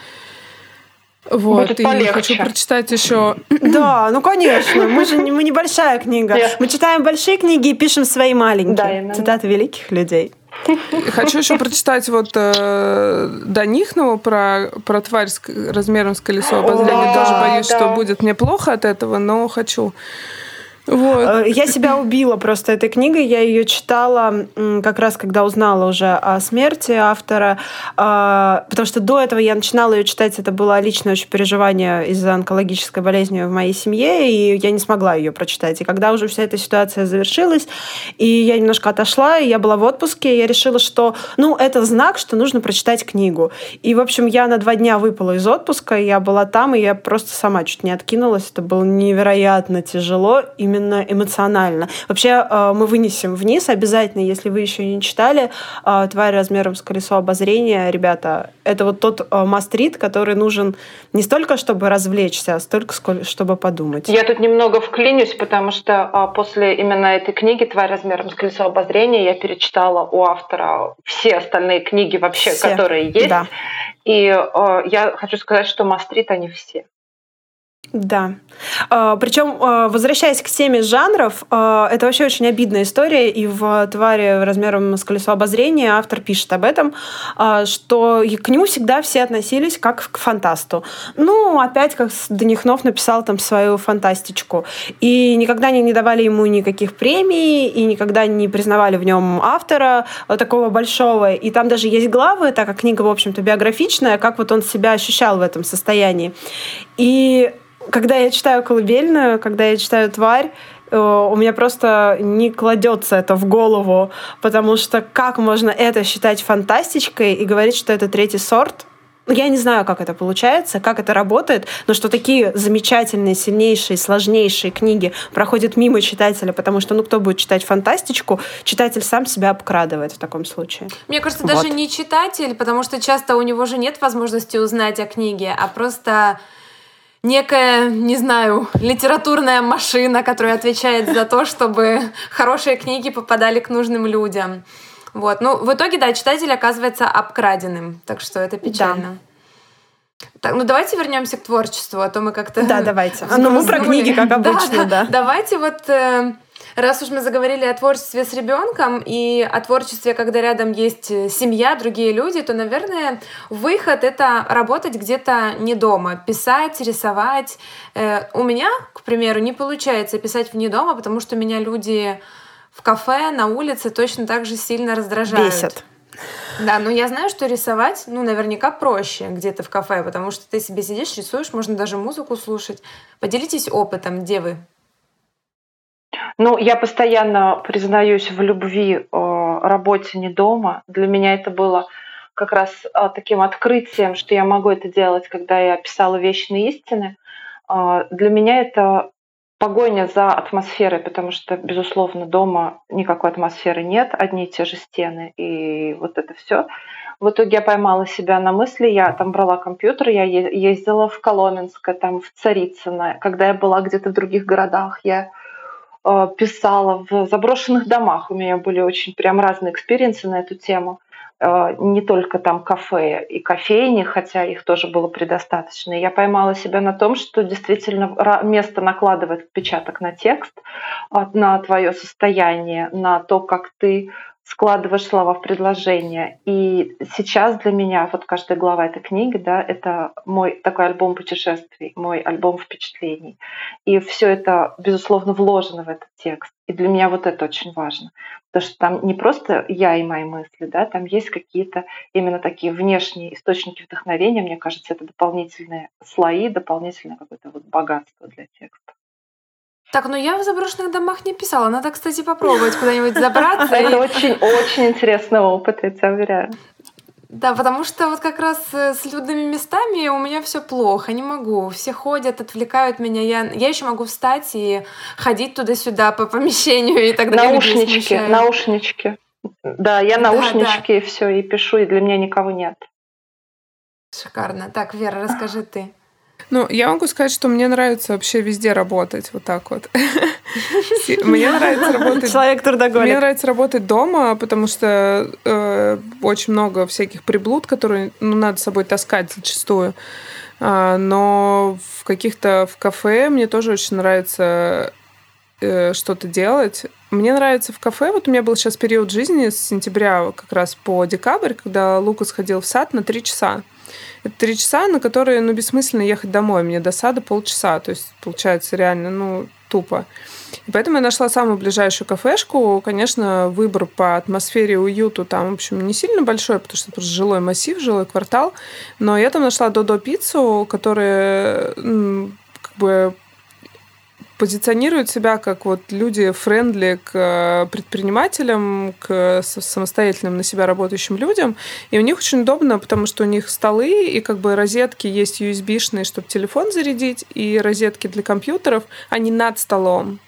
[SPEAKER 3] Вот,
[SPEAKER 4] Будет
[SPEAKER 3] и
[SPEAKER 4] полегче.
[SPEAKER 3] хочу прочитать еще <clears throat>
[SPEAKER 1] Да, ну конечно, мы же не- мы небольшая книга. Мы читаем большие книги и пишем свои маленькие. Цитаты великих людей.
[SPEAKER 3] Хочу еще прочитать вот э, Данихнову про, про тварь с размером с колесо обозрения. Тоже боюсь,
[SPEAKER 4] да.
[SPEAKER 3] что будет мне плохо от этого, но хочу. Вот.
[SPEAKER 1] Э, Я себя убила просто этой книгой. Я ее читала как раз, когда узнала уже о смерти автора. А, Потому что до этого я начинала ее читать. Это было личное очень переживание из-за онкологической болезни в моей семье, и я не смогла ее прочитать. И когда уже вся эта ситуация завершилась, и я немножко отошла, и я была в отпуске, я решила, что, ну, это знак, что нужно прочитать книгу. И, в общем, я на два дня выпала из отпуска, я была там, и я просто сама чуть не откинулась. Это было невероятно тяжело, именно эмоционально. Вообще, э, мы вынесем вниз обязательно, если вы еще не читали э, «Тварь размером с колесо обозрения». Ребята, это вот тот э, мастрит, который нужен не столько, чтобы развлечься, а столько, чтобы подумать.
[SPEAKER 4] Я тут немного вклинюсь, потому что после именно этой книги «Тварь размером с колесо обозрения» я перечитала у автора все остальные книги вообще,
[SPEAKER 1] Все.
[SPEAKER 4] которые есть.
[SPEAKER 1] Да.
[SPEAKER 4] И а, я хочу сказать, что мастрит они все.
[SPEAKER 1] Да. Причем, возвращаясь к теме жанров, э, это вообще очень обидная история. И в «Твари размером с колесо обозрения» автор пишет об этом, что к нему всегда все относились как к фантасту. Ну, опять, как Данихнов написал там свою фантастичку. И никогда не, не давали ему никаких премий, и никогда не признавали в нем автора такого большого. И там даже есть главы, так как книга, в общем-то, биографичная, как вот он себя ощущал в этом состоянии. И когда я читаю колыбельную, когда я читаю тварь, э, у меня просто не кладется это в голову, потому что как можно это считать фантастичкой и говорить, что это третий сорт? Я не знаю, как это получается, как это работает, но что такие замечательные, сильнейшие, сложнейшие книги проходят мимо читателя, потому что, ну, кто будет читать фантастичку, читатель сам себя обкрадывает в таком случае.
[SPEAKER 2] Мне кажется, даже
[SPEAKER 1] Вот.
[SPEAKER 2] не читатель, потому что часто у него же нет возможности узнать о книге, а просто некая, не знаю, литературная машина, которая отвечает за то, чтобы хорошие книги попадали к нужным людям. Вот. Ну, в итоге, да, читатель оказывается обкраденным, так что это печально. Так, ну давайте вернемся к творчеству, а то мы как-то...
[SPEAKER 1] Да, давайте. <laughs> Ну, мы про книги, как обычно, да.
[SPEAKER 2] Давайте вот, э, раз уж мы заговорили о творчестве с ребенком и о творчестве, когда рядом есть э, семья, другие люди, то, наверное, выход — это работать где-то не дома, писать, рисовать. Э, У меня, к примеру, не получается писать вне дома, потому что меня люди в кафе, на улице точно так же сильно раздражают.
[SPEAKER 1] Бесит.
[SPEAKER 2] Да, но я знаю, что рисовать, ну, наверняка проще где-то в кафе, потому что ты себе сидишь, рисуешь, можно даже музыку слушать. Поделитесь опытом, где вы?
[SPEAKER 4] Ну, я постоянно признаюсь в любви э, работе не дома. Для меня это было как раз э, таким открытием, что я могу это делать, когда я писала вечные истины. Э, для меня это погоня за атмосферой, потому что, безусловно, дома никакой атмосферы нет, одни и те же стены, и вот это все. В итоге я поймала себя на мысли, я там брала компьютер, я ездила в Коломенское, там в Царицыно. Когда я была где-то в других городах, я писала в заброшенных домах. У меня были очень прям разные experience ы на эту тему. э, не только там кафе и кофейни, хотя их тоже было предостаточно. Я поймала себя на том, что действительно место накладывает отпечаток на текст, на твое состояние, на то, как ты складываешь слова в предложение. И сейчас для меня вот каждая глава этой книги, да, это мой такой альбом путешествий, мой альбом впечатлений. И все это, безусловно, вложено в этот текст. И для меня вот это очень важно. Потому что там не просто я и мои мысли, да, там есть какие-то именно такие внешние источники вдохновения. Мне кажется, это дополнительные слои, дополнительное какое-то вот богатство для текста.
[SPEAKER 2] Так, ну я в заброшенных домах не писала. Надо, кстати, попробовать куда-нибудь забраться. <laughs>
[SPEAKER 4] Это очень-очень интересный опыт, я тебя уверяю.
[SPEAKER 2] Да, потому что вот как раз э, с людными местами у меня все плохо, не могу. Все ходят, отвлекают меня. Я, я еще могу встать и ходить туда-сюда по помещению и так далее.
[SPEAKER 4] Наушнички, наушнички. Да, я наушнички да, да. и все, и пишу, и для меня никого нет.
[SPEAKER 2] Шикарно. Так, Вера, расскажи ты.
[SPEAKER 3] Ну, я могу сказать, что мне нравится вообще везде работать вот так вот. <laughs> Мне нравится работать...
[SPEAKER 1] Человек трудоголик.
[SPEAKER 3] Мне нравится работать дома, потому что э, очень много всяких приблуд, которые ну, надо с собой таскать зачастую. А, но в каких-то в кафе мне тоже очень нравится э, что-то делать. Мне нравится в кафе. Вот у меня был сейчас период жизни с сентября как раз по декабрь, когда Лукас ходил в сад на три часа. Это три часа, на которые, ну, бессмысленно ехать домой. Мне до сада полчаса. То есть, получается, реально, ну, тупо. И поэтому я нашла самую ближайшую кафешку. Конечно, выбор по атмосфере уюту там, в общем, не сильно большой, потому что это просто жилой массив, жилой квартал. Но я там нашла Додо пиццу, которая как бы позиционируют себя как вот люди френдли к э, предпринимателям, к самостоятельным на себя работающим людям. И у них очень удобно, потому что у них столы и как бы розетки есть USB-шные, чтобы телефон зарядить, и розетки для компьютеров, они над столом.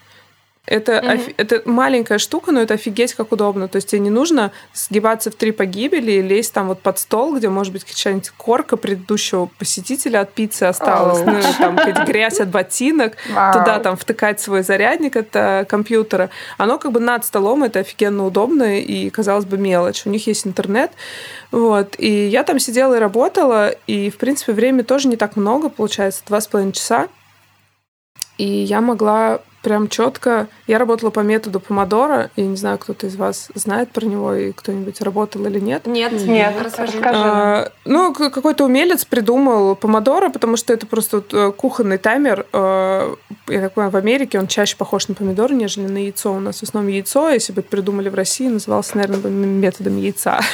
[SPEAKER 3] Это, mm-hmm. офи- это маленькая штука, но это офигеть как удобно. То есть тебе не нужно сгибаться в три погибели и лезть там вот под стол, где, может быть, какая-нибудь корка предыдущего посетителя от пиццы осталась, oh. ну, там грязь от ботинок, wow. туда там втыкать свой зарядник от э, компьютера. Оно как бы над столом, это офигенно удобно и, казалось бы, мелочь. У них есть интернет, вот. И я там сидела и работала, и, в принципе, время тоже не так много, получается, два с половиной часа. И я могла прям четко. Я работала по методу помодора. Я не знаю, кто-то из вас знает про него и кто-нибудь работал или нет.
[SPEAKER 2] Нет, нет, расскажи.
[SPEAKER 3] А, ну, какой-то умелец придумал помодора, потому что это просто вот э, кухонный таймер. А, я так понимаю, в Америке он чаще похож на помидор, нежели на яйцо. У нас в основном яйцо, если бы придумали в России, назывался, наверное, методом яйца. <laughs>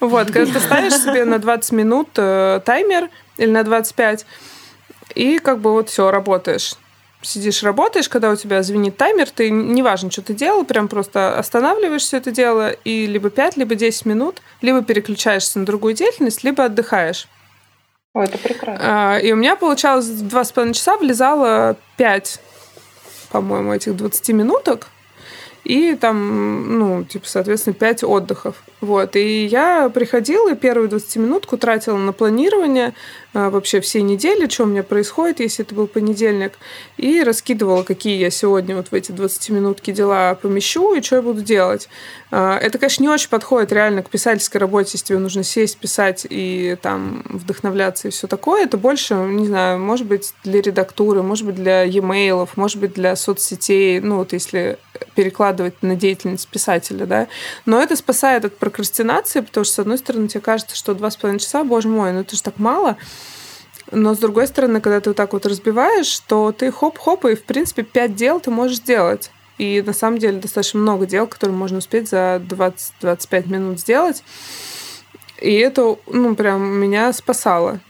[SPEAKER 3] Вот, когда ты ставишь себе на 20 минут э, таймер или на 25, и как бы вот все, работаешь сидишь, работаешь, когда у тебя звенит таймер, ты, неважно, что ты делал, прям просто останавливаешь все это дело, и либо 5, либо 10 минут, либо переключаешься на другую деятельность, либо отдыхаешь.
[SPEAKER 4] Ой, это прекрасно.
[SPEAKER 3] А, и у меня получалось в 2,5 часа влезало 5, по-моему, этих 20 минуток, и там, ну, типа, соответственно, 5 отдыхов. Вот. И я приходила и первую 20-минутку тратила на планирование, вообще все недели, что у меня происходит, если это был понедельник, и раскидывала, какие я сегодня вот в эти 20 минутки дела помещу и что я буду делать. А, это, конечно, не очень подходит реально к писательской работе, если тебе нужно сесть, писать и там вдохновляться и все такое. Это больше, не знаю, может быть, для редактуры, может быть, для e-mail, может быть, для соцсетей, ну вот если перекладывать на деятельность писателя, да. Но это спасает от прокрастинации, потому что, с одной стороны, тебе кажется, что два с половиной часа, боже мой, ну это же так мало. Но с другой стороны, когда ты вот так вот разбиваешь, то ты хоп-хоп, и в принципе пять дел ты можешь сделать. И на самом деле достаточно много дел, которые можно успеть за 20-25 минут сделать. И это, ну, прям меня спасало.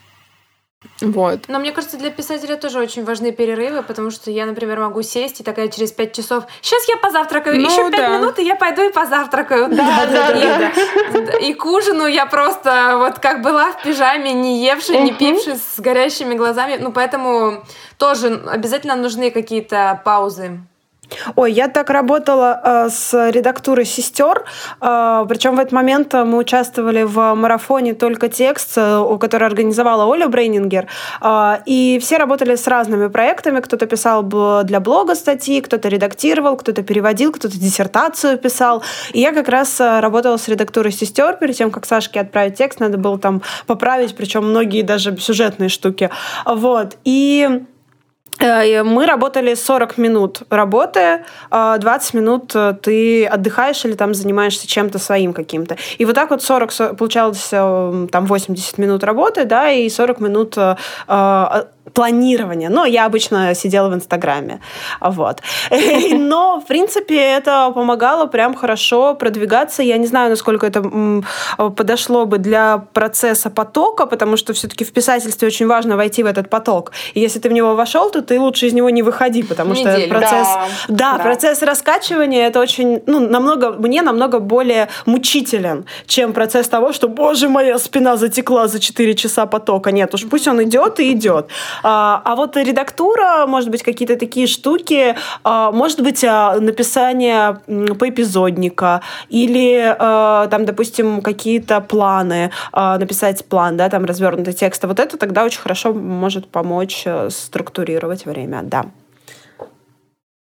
[SPEAKER 3] Вот.
[SPEAKER 2] Но мне кажется, для писателя тоже очень важны перерывы, потому что я, например, могу сесть и такая через пять часов, сейчас я позавтракаю, ну, еще пять да. минут, и я пойду и позавтракаю.
[SPEAKER 4] Да, да, да.
[SPEAKER 2] И, и к ужину я просто вот как была в пижаме, не евши, не пивши, с горящими глазами. Ну, поэтому тоже обязательно нужны какие-то паузы.
[SPEAKER 1] Ой, я так работала э, с редактурой сестер, э, причем в этот момент мы участвовали в марафоне «Только текст», э, который организовала Оля Брейнингер, э, и все работали с разными проектами. Кто-то писал для блога статьи, кто-то редактировал, кто-то переводил, кто-то диссертацию писал. И я как раз э, работала с редактурой сестер. Перед тем, как Сашке отправить текст, надо было там поправить, причем многие даже сюжетные штуки. Вот. И Э, мы работали 40 минут работы, 20 минут э, ты отдыхаешь или там занимаешься чем-то своим каким-то. И вот так вот 40, получалось э, там 80 минут работы, да, и 40 минут планирования. Но я обычно сидела в Инстаграме. Вот. <laughs> Но, в принципе, это помогало прям хорошо продвигаться. Я не знаю, насколько это подошло бы для процесса потока, потому что все-таки в писательстве очень важно войти в этот поток. И если ты в него вошел, то ты лучше из него не выходи, потому Неделю. что процесс... Да. Да, да, процесс раскачивания это очень, ну, намного, мне намного более мучителен, чем процесс того, что, боже, моя спина затекла за 4 часа потока. Нет, уж пусть он идет и идет. А, а вот редактура, может быть, какие-то такие штуки, а, может быть, а, написание поэпизодника или там, допустим, какие-то планы, написать план, да, там развернутый текст. Вот это тогда очень хорошо может помочь э, структурировать время, да.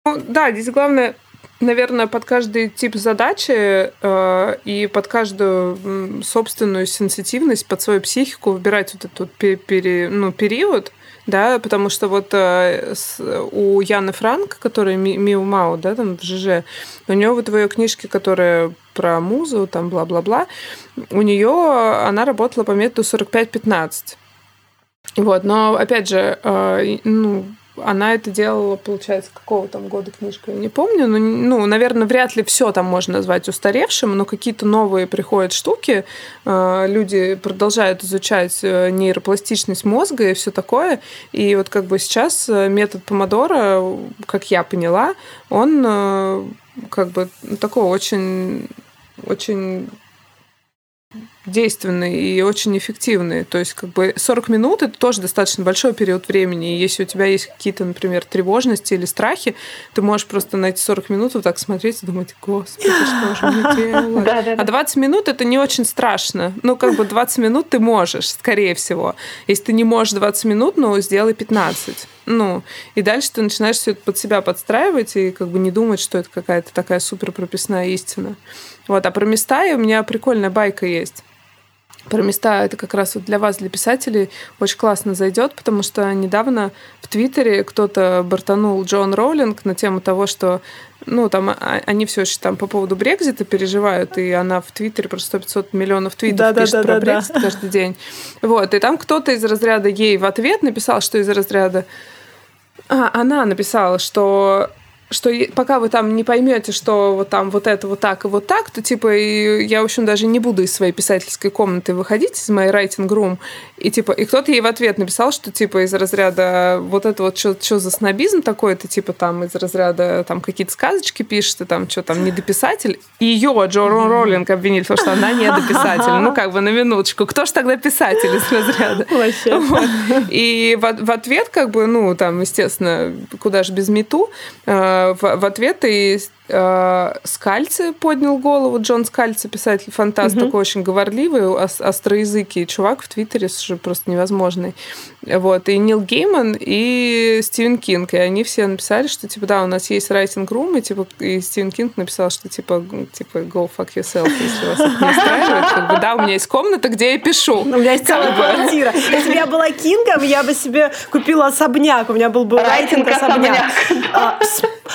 [SPEAKER 3] Ну, да, здесь главное наверное, под каждый тип задачи э, и под каждую собственную сенситивность, под свою психику выбирать вот этот пере, ну, период, да, потому что вот э, у Яны Франк, которая Ми, Миу Мау, да, там в ЖЖ, у нее вот в ее книжке, которая про музу, там бла-бла-бла, у нее она работала по методу 45-15. Вот, но опять же, э, ну, она это делала, получается, какого там года книжка, я не помню. Но, ну, наверное, вряд ли все там можно назвать устаревшим, но какие-то новые приходят штуки. Э, люди продолжают изучать э, нейропластичность мозга и все такое. И вот как бы сейчас э, метод Помодора, как я поняла, он как бы такой очень очень действенный и очень эффективный. То есть, как бы 40 минут это тоже достаточно большой период времени. И если у тебя есть какие-то, например, тревожности или страхи, ты можешь просто на эти 40 минут вот так смотреть и думать, господи, что же мне <laughs> делать? А 20 минут это не очень страшно. Ну, как бы 20 минут ты можешь, скорее всего. Если ты не можешь 20 минут, ну, сделай 15. Ну, и дальше ты начинаешь все это под себя подстраивать и как бы не думать, что это какая-то такая супер прописная истина. Вот, а про места у меня прикольная байка есть про места это как раз вот для вас, для писателей, очень классно зайдет, потому что недавно в Твиттере кто-то бортанул Джон Роулинг на тему того, что ну, там а, они все еще там по поводу Брекзита переживают, и она в Твиттере просто 100-500 миллионов твитов да, пишет да, да, про да, Брекзит да. каждый день. Вот, и там кто-то из разряда ей в ответ написал, что из разряда... А, она написала, что что пока вы там не поймете, что вот там вот это вот так и вот так, то типа и я, в общем, даже не буду из своей писательской комнаты выходить, из моей writing room, и типа, и кто-то ей в ответ написал, что типа из разряда вот это вот что за снобизм такой, это типа там из разряда там какие-то сказочки пишет, и там что там недописатель. И ее Джо Роллинг обвинили, потому что она недописатель. Ну как бы на минуточку. Кто ж тогда писатель из разряда? Вообще. Вот. И в, в ответ как бы, ну там, естественно, куда же без MeToo, э, в, в ответ и Э, Скальци поднял голову. Джон Скальци, писатель-фантаст, угу. такой очень говорливый, остроязыкий чувак в Твиттере, уже просто невозможный. Вот. И Нил Гейман, и Стивен Кинг. И они все написали, что, типа, да, у нас есть writing room, и, типа, и Стивен Кинг написал, что, типа, типа, go fuck yourself, если вас это не устраивает. Как бы, да, у меня есть комната, где я пишу. У
[SPEAKER 1] меня есть целая квартира. Если бы я была Кингом, я бы себе купила особняк. У меня был бы райтинг особняк. А,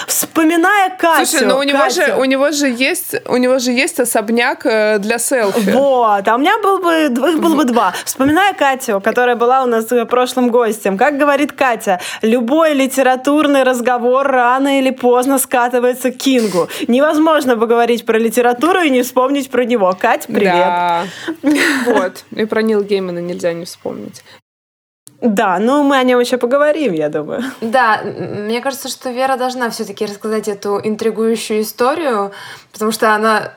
[SPEAKER 1] вспоминая Катю,
[SPEAKER 3] но у него же у него же есть у него же есть особняк э, для селфи.
[SPEAKER 1] Вот, а у меня был бы их было бы два. Вспоминая Катю, которая была у нас прошлым гостем, как говорит Катя, любой литературный разговор рано или поздно скатывается к Кингу. Невозможно поговорить про литературу и не вспомнить про него. Катя, привет. Да.
[SPEAKER 3] Вот. И про Нил Геймана нельзя не вспомнить.
[SPEAKER 1] Да, ну мы о нем еще поговорим, я думаю.
[SPEAKER 2] Да, мне кажется, что Вера должна все-таки рассказать эту интригующую историю, потому что она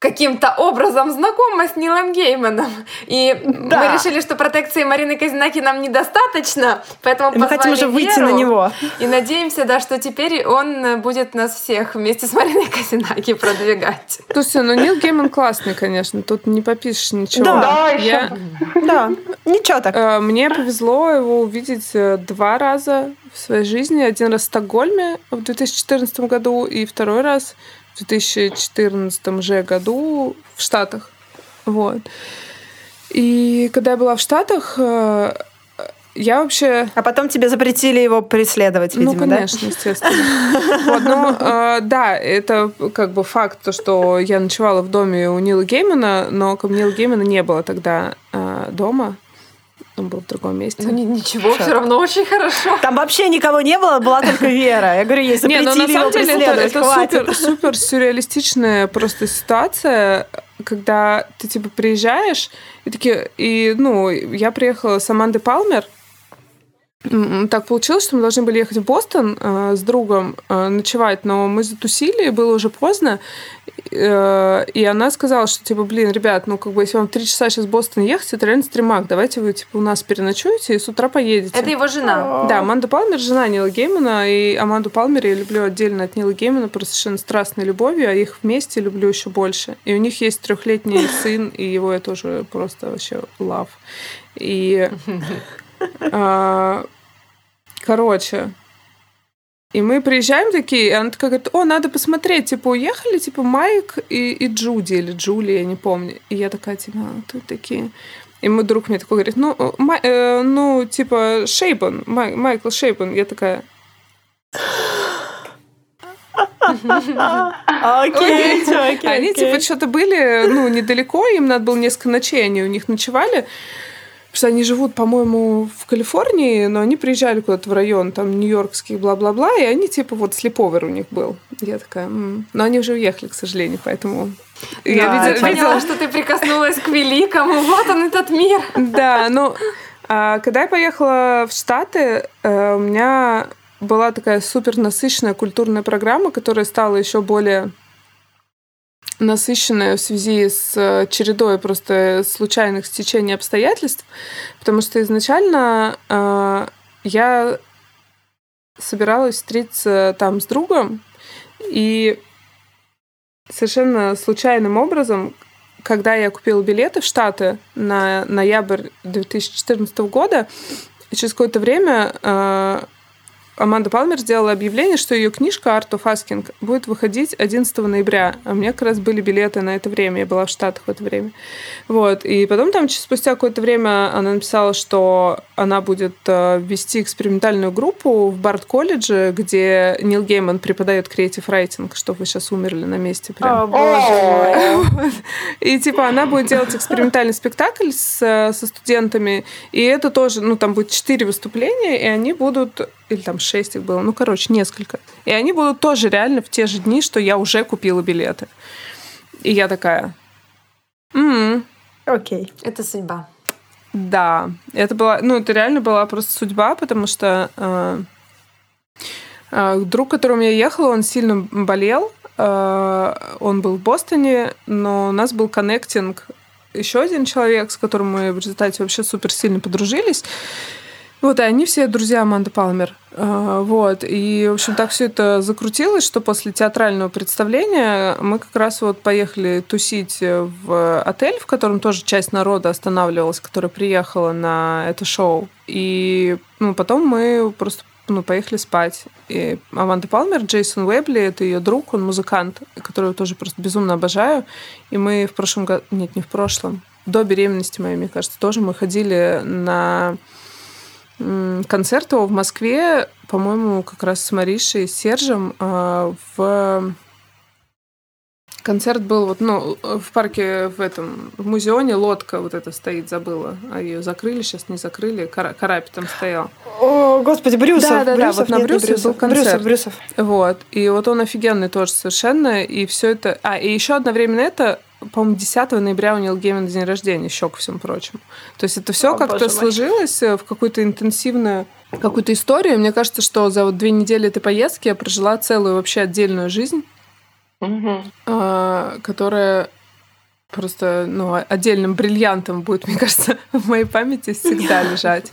[SPEAKER 2] каким-то образом знакома с Нилом Гейманом. И да. мы решили, что протекции Марины Казинаки нам недостаточно, поэтому
[SPEAKER 1] мы хотим уже выйти на него.
[SPEAKER 2] И надеемся, да, что теперь он будет нас всех вместе с Мариной Казинаки продвигать.
[SPEAKER 3] Слушай, ну Нил Гейман классный, конечно, тут не попишешь ничего.
[SPEAKER 1] Да, да, Я... да. ничего так.
[SPEAKER 3] Э, мне повезло его увидеть э, два раза в своей жизни. Один раз в Стокгольме в 2014 году и второй раз в 2014 же году в Штатах. Вот. И когда я была в Штатах, э, я вообще...
[SPEAKER 1] А потом тебе запретили его преследовать, ну,
[SPEAKER 3] видимо,
[SPEAKER 1] Ну,
[SPEAKER 3] конечно, да? естественно. Вот, ну, э, да, это как бы факт, то, что я ночевала в доме у Нила Геймана, но Нила Геймана не было тогда э, дома он был в другом месте.
[SPEAKER 2] Ну, ничего, все равно очень хорошо.
[SPEAKER 1] Там вообще никого не было, была только Вера. Я говорю, есть
[SPEAKER 3] запретили <laughs> Не, ну на самом деле это, это супер, супер сюрреалистичная просто ситуация, когда ты типа приезжаешь, и такие, и, ну, я приехала с Амандой Палмер, так получилось, что мы должны были ехать в Бостон э, с другом э, ночевать, но мы затусили, было уже поздно, э, и она сказала, что типа, блин, ребят, ну как бы если вам три часа сейчас в Бостон ехать, это реально стримак, давайте вы типа у нас переночуете и с утра поедете.
[SPEAKER 2] Это его жена.
[SPEAKER 3] Да, Аманда Палмер, жена Нила Геймана, и Аманду Палмер я люблю отдельно от Нила Геймана просто совершенно страстной любовью, а их вместе люблю еще больше. И у них есть трехлетний <laughs> сын, и его я тоже просто вообще love. И а, <laughs> короче, и мы приезжаем такие, и она такая говорит, о, надо посмотреть, типа, уехали, типа, Майк и, и Джуди, или Джулия, я не помню. И я такая, типа, а, тут такие... И мой друг мне такой говорит, ну, май, э, ну типа, Шейбан, Май, Майкл Шейбан. Я такая...
[SPEAKER 1] Окей, окей.
[SPEAKER 3] Они, типа, что-то были, ну, недалеко, им надо было несколько ночей, они у них ночевали. Потому что они живут, по-моему, в Калифорнии, но они приезжали куда-то в район, там, нью-йоркский, бла-бла-бла, и они, типа, вот слеповер у них был. Я такая, м-м". но они уже уехали, к сожалению, поэтому...
[SPEAKER 2] Да, я видела, видела, что ты прикоснулась к великому, вот он этот мир.
[SPEAKER 3] Да, ну, а, когда я поехала в Штаты, э, у меня была такая супер насыщенная культурная программа, которая стала еще более насыщенная в связи с э, чередой просто случайных стечений обстоятельств, потому что изначально э, я собиралась встретиться там с другом, и совершенно случайным образом, когда я купила билеты в Штаты на ноябрь 2014 года, через какое-то время э, Аманда Палмер сделала объявление, что ее книжка «Art of Asking» будет выходить 11 ноября. А у меня как раз были билеты на это время. Я была в Штатах в это время. Вот. И потом там спустя какое-то время она написала, что она будет э, вести экспериментальную группу в Барт-колледже, где Нил Гейман преподает креатив райтинг, что вы сейчас умерли на месте. Прям.
[SPEAKER 1] О, боже <laughs>
[SPEAKER 3] И типа она будет делать экспериментальный спектакль с, со студентами. И это тоже, ну там будет четыре выступления, и они будут или там шесть их было, ну, короче, несколько. И они будут тоже реально в те же дни, что я уже купила билеты. И я такая...
[SPEAKER 1] М-м. Окей.
[SPEAKER 2] Это судьба.
[SPEAKER 3] Да, это была, ну, это реально была просто судьба, потому что э, э, друг, к которому я ехала, он сильно болел, э, он был в Бостоне, но у нас был коннектинг еще один человек, с которым мы в результате вообще супер сильно подружились. Вот, и они все друзья Аманды Палмер. А, вот. И, в общем, так все это закрутилось, что после театрального представления мы как раз вот поехали тусить в отель, в котором тоже часть народа останавливалась, которая приехала на это шоу. И ну, потом мы просто ну, поехали спать. И Аманда Палмер, Джейсон Уэбли, это ее друг, он музыкант, которого тоже просто безумно обожаю. И мы в прошлом году, нет, не в прошлом, до беременности моей, мне кажется, тоже мы ходили на концерт его в Москве, по-моему, как раз с Маришей и Сержем а, в Концерт был вот, ну, в парке в этом, в музеоне лодка вот эта стоит, забыла. А ее закрыли, сейчас не закрыли. Кара, Карапи там стоял.
[SPEAKER 1] О, господи, Брюсов.
[SPEAKER 3] Да, да,
[SPEAKER 1] Брюсов,
[SPEAKER 3] да, вот на Брюсове был концерт.
[SPEAKER 1] Брюсов, Брюсов.
[SPEAKER 3] Вот. И вот он офигенный тоже совершенно. И все это... А, и еще одновременно это по-моему, 10 ноября у Нил Геймана день рождения, еще ко всему прочему. То есть это все как-то сложилось э, в какую-то интенсивную какую-то историю. Мне кажется, что за вот две недели этой поездки я прожила целую вообще отдельную жизнь,
[SPEAKER 4] угу.
[SPEAKER 3] которая просто ну, отдельным бриллиантом будет, <laughs> мне кажется, в моей памяти всегда лежать.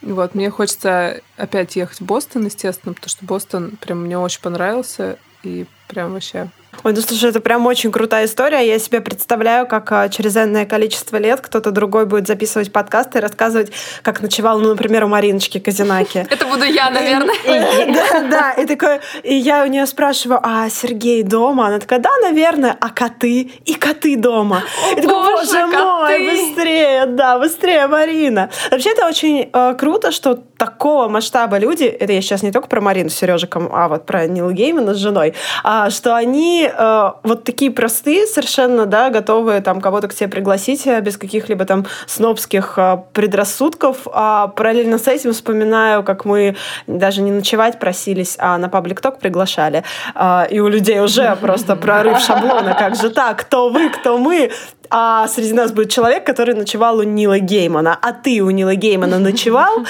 [SPEAKER 3] Вот, мне хочется опять ехать в Бостон, естественно, потому что Бостон прям мне очень понравился, и прям вообще
[SPEAKER 1] Ой, ну слушай, это прям очень крутая история. Я себе представляю, как а, через энное количество лет кто-то другой будет записывать подкасты и рассказывать, как ночевал, ну, например, у Мариночки Казинаки. <laughs>
[SPEAKER 2] Это буду я, наверное.
[SPEAKER 1] Да, да. И такой, и я у нее спрашиваю, а Сергей дома? Она такая, да, наверное. А коты? И коты дома. И такой, боже мой, быстрее, да, быстрее, Марина. Вообще, это очень э, круто, что такого масштаба люди, это я сейчас не только про Марину с Сережиком, а вот про Нил Геймана с женой, а, что они э, вот такие простые совершенно, да, готовые там кого-то к себе пригласить э, без каких-либо там снобских э, предрассудков. А параллельно с этим вспоминаю, как мы даже не ночевать просились, а на паблик ток приглашали. Э, и у людей уже <laughs> просто прорыв шаблона. Как же так? Кто вы, кто мы? а среди нас будет человек, который ночевал у Нила Геймана, а ты у Нила Геймана <laughs> ночевал,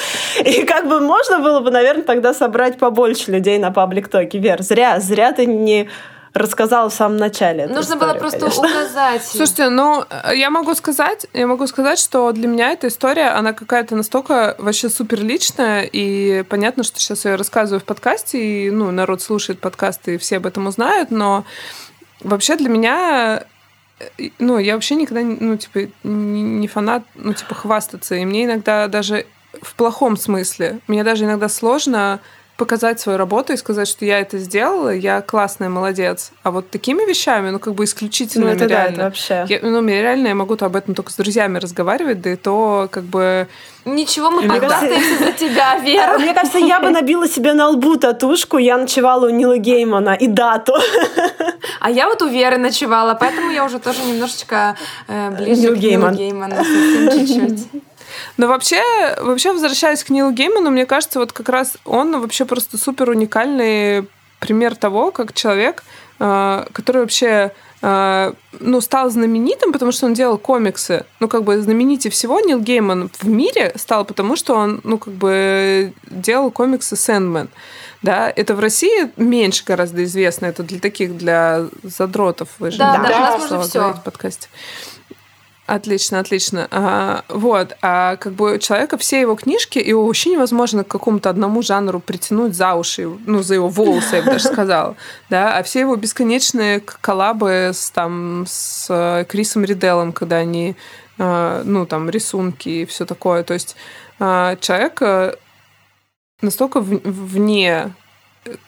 [SPEAKER 1] и как бы можно было бы, наверное, тогда собрать побольше людей на паблик-токе. Вер, зря, зря ты не рассказала в самом начале.
[SPEAKER 2] Нужно историю, было просто конечно. указать. <laughs>
[SPEAKER 3] Слушайте, ну, я могу сказать, я могу сказать, что для меня эта история, она какая-то настолько вообще супер личная, и понятно, что сейчас я рассказываю в подкасте, и, ну, народ слушает подкасты, и все об этом узнают, но вообще для меня э, ну, я вообще никогда, ну, типа, не фанат, ну, типа, хвастаться. И мне иногда даже в плохом смысле, мне даже иногда сложно показать свою работу и сказать, что я это сделала, я классная, молодец. А вот такими вещами, ну, как бы исключительно ну, это реально. Да, это
[SPEAKER 1] вообще.
[SPEAKER 3] Я, ну, мне реально, я могу об этом только с друзьями разговаривать, да и то, как бы...
[SPEAKER 2] Ничего, мы подписываемся за тебя, <laughs> Вера.
[SPEAKER 1] Мне кажется, я бы набила себе на лбу татушку, я ночевала у Нила Геймана и дату. <laughs>
[SPEAKER 2] А я вот у Веры ночевала, поэтому я уже тоже немножечко э, ближе к Нилу Гейману, чуть-чуть. <laughs>
[SPEAKER 3] Но вообще, вообще, возвращаясь к Нилу Гейману, мне кажется, вот как раз он вообще просто супер уникальный пример того, как человек, э, который вообще э, ну, стал знаменитым, потому что он делал комиксы. Ну, как бы знаменитее всего Нил Гейман в мире стал, потому что он, ну, как бы делал комиксы Сэндмен. Да, это в России меньше гораздо известно. Это для таких, для задротов.
[SPEAKER 2] Вы же да, да, да, у нас можно все.
[SPEAKER 3] в подкасте. Отлично, отлично. А, вот, а как бы у человека все его книжки, его вообще невозможно к какому-то одному жанру притянуть за уши, ну, за его волосы, я бы даже сказала. <laughs> Да, а все его бесконечные коллабы с, там, с Крисом Риделом, когда они, а, ну, там, рисунки и все такое. То есть а, человек э, настолько вне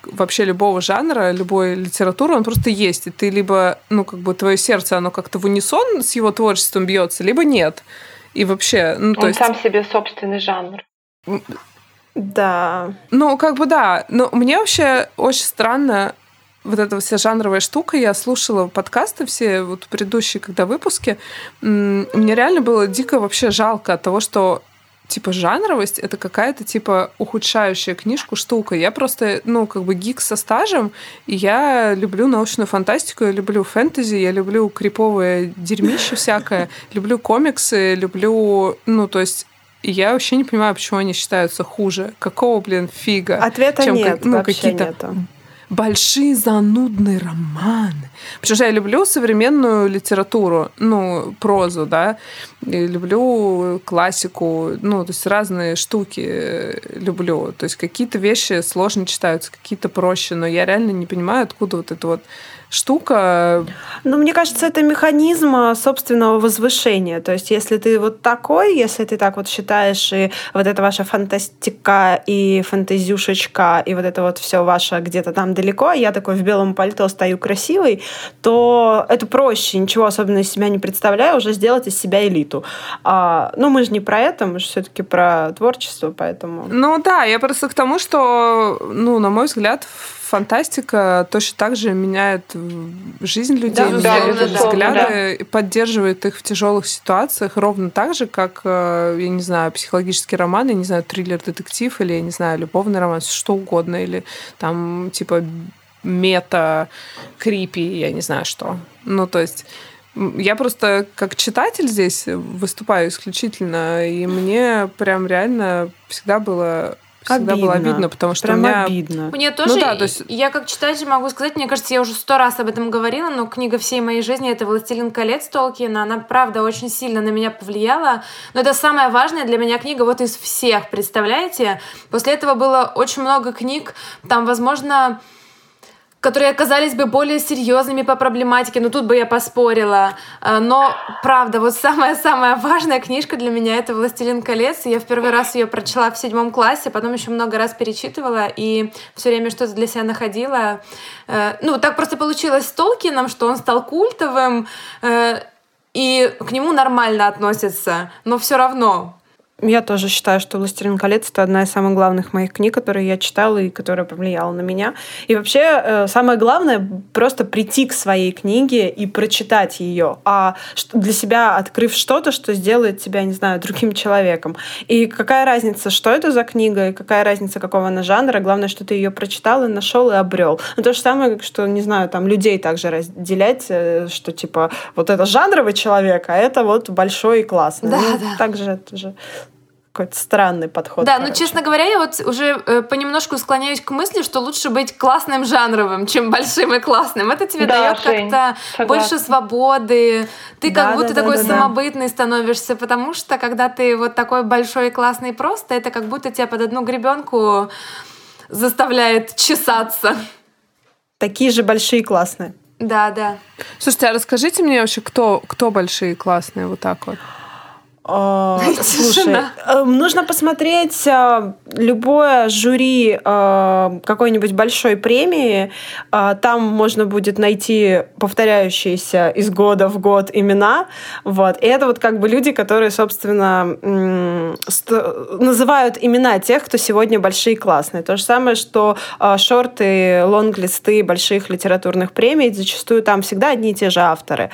[SPEAKER 3] вообще любого жанра, любой литературы, он просто есть. И ты либо, ну, как бы твое сердце, оно как-то в унисон с его творчеством бьется, либо нет. И вообще, ну, то
[SPEAKER 4] он
[SPEAKER 3] есть...
[SPEAKER 4] сам себе собственный жанр.
[SPEAKER 1] Да.
[SPEAKER 3] Ну, как бы да. Но мне вообще очень странно вот эта вся жанровая штука. Я слушала подкасты все вот предыдущие, когда выпуски. Мне реально было дико вообще жалко от того, что типа жанровость это какая-то типа ухудшающая книжку штука. Я просто, ну, как бы гик со стажем, и я люблю научную фантастику, я люблю фэнтези, я люблю криповое дерьмище всякое, <laughs> люблю комиксы, люблю, ну, то есть я вообще не понимаю, почему они считаются хуже. Какого, блин, фига?
[SPEAKER 1] Ответа чем, нет, ну, какие-то нету
[SPEAKER 3] большие занудные романы. Потому что я люблю современную литературу, ну, прозу, да, и люблю классику, ну, то есть разные штуки э, люблю. То есть какие-то вещи сложно читаются, какие-то проще, но я реально не понимаю, откуда вот это вот штука.
[SPEAKER 1] Ну, мне кажется, это механизм а, собственного возвышения. То есть, если ты вот такой, если ты так вот считаешь, и вот эта ваша фантастика и фантазюшечка, и вот это вот все ваше где-то там далеко, а я такой в белом пальто стою красивый, то это проще, ничего особенно из себя не представляю, уже сделать из себя элиту. А, ну, мы же не про это, мы же все-таки про творчество, поэтому...
[SPEAKER 3] Ну да, я просто к тому, что, ну, на мой взгляд, фантастика точно так же меняет жизнь людей, да, меняет да, взгляды, да. поддерживает их в тяжелых ситуациях ровно так же, как, э, я не знаю, психологический роман, я не знаю, триллер-детектив или, я не знаю, любовный роман, что угодно, или там, типа, мета, крипи, я не знаю что. Ну, то есть я просто как читатель здесь выступаю исключительно, и мне прям реально всегда было всегда
[SPEAKER 1] обидно.
[SPEAKER 3] было обидно, потому что
[SPEAKER 1] Прям
[SPEAKER 3] у меня...
[SPEAKER 1] обидно.
[SPEAKER 2] Мне тоже,
[SPEAKER 3] Ну да, то есть-
[SPEAKER 2] я как читатель могу сказать, мне кажется, я уже сто раз об этом говорила, но книга всей моей жизни — это «Властелин колец» Толкина. Она, правда, очень сильно на меня повлияла. Но это самая важная для меня книга вот из всех, представляете? После этого было очень много книг, там, возможно, которые оказались бы более серьезными по проблематике, но тут бы я поспорила. Э, Но, правда, вот самая-самая важная книжка для меня — это «Властелин колец». Я в первый раз ее прочла в седьмом классе, потом еще много раз перечитывала и все время что-то для себя находила. Э, Ну, так просто получилось с Толкином, что он стал культовым, э, и к нему нормально относятся, но все равно
[SPEAKER 1] Я тоже считаю, что «Властелин колец» — это одна из самых главных моих книг, которые я читала и которая повлияла на меня. И вообще э, самое главное — просто прийти к своей книге и прочитать ее, а для себя открыв что-то, что сделает тебя, не знаю, другим человеком. И какая разница, что это за книга, и какая разница, какого она жанра, главное, что ты ее прочитал и нашел и обрел. Ну, то же самое, что, не знаю, там людей также разделять, э, что типа вот это жанровый человек, а это вот большой и классный.
[SPEAKER 2] Да,
[SPEAKER 1] Ну,
[SPEAKER 2] да.
[SPEAKER 1] Так же это же какой-то странный подход.
[SPEAKER 2] Да, ну
[SPEAKER 1] короче.
[SPEAKER 2] честно говоря, я вот уже э, понемножку склоняюсь к мысли, что лучше быть классным жанровым, чем большим и классным. Это тебе
[SPEAKER 4] Да,
[SPEAKER 2] дает как-то больше свободы. Ты
[SPEAKER 1] Да,
[SPEAKER 2] как
[SPEAKER 1] да,
[SPEAKER 2] будто
[SPEAKER 1] да,
[SPEAKER 2] такой
[SPEAKER 1] да, да.
[SPEAKER 2] самобытный становишься, потому что когда ты вот такой большой и классный просто, это как будто тебя под одну гребенку заставляет чесаться.
[SPEAKER 1] Такие же большие и классные.
[SPEAKER 2] Да, да.
[SPEAKER 3] Слушайте, а расскажите мне вообще, кто, кто большие и классные вот так вот?
[SPEAKER 1] А, Слушай, э, нужно посмотреть э, любое жюри э, какой-нибудь большой премии. Э, Там можно будет найти повторяющиеся из года в год имена. Вот. И это вот как бы люди, которые, собственно, называют имена тех, кто сегодня большие и классные. То же самое, что э, шорты, лонглисты больших литературных премий, зачастую там всегда одни и те же авторы.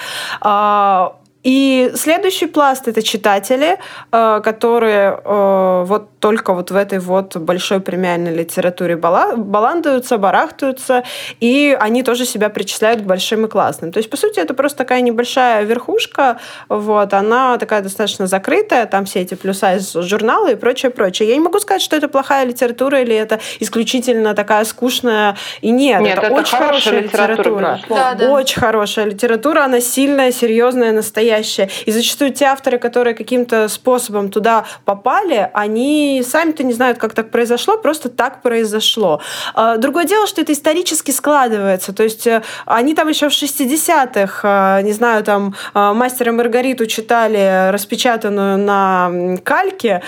[SPEAKER 1] И следующий пласт это читатели, э, которые э, вот только вот в этой вот большой премиальной литературе бала- баландаются, барахтаются, и они тоже себя причисляют к большим и классным. То есть, по сути, это просто такая небольшая верхушка, вот, она такая достаточно закрытая, там все эти плюса из журнала и прочее, прочее. Я не могу сказать, что это плохая литература или это исключительно такая скучная. И нет,
[SPEAKER 4] Нет,
[SPEAKER 1] это,
[SPEAKER 4] это
[SPEAKER 1] очень
[SPEAKER 4] хорошая
[SPEAKER 1] хорошая
[SPEAKER 4] литература,
[SPEAKER 1] литература.
[SPEAKER 2] Да, да.
[SPEAKER 1] Очень хорошая литература, она сильная, серьезная, настоящая. И зачастую те авторы, которые каким-то способом туда попали, они сами-то не знают, как так произошло, просто так произошло. А, Другое дело, что это исторически складывается. То есть э, они там еще в 60-х, э, не знаю, там э, «Мастера Маргариту» читали распечатанную на кальке,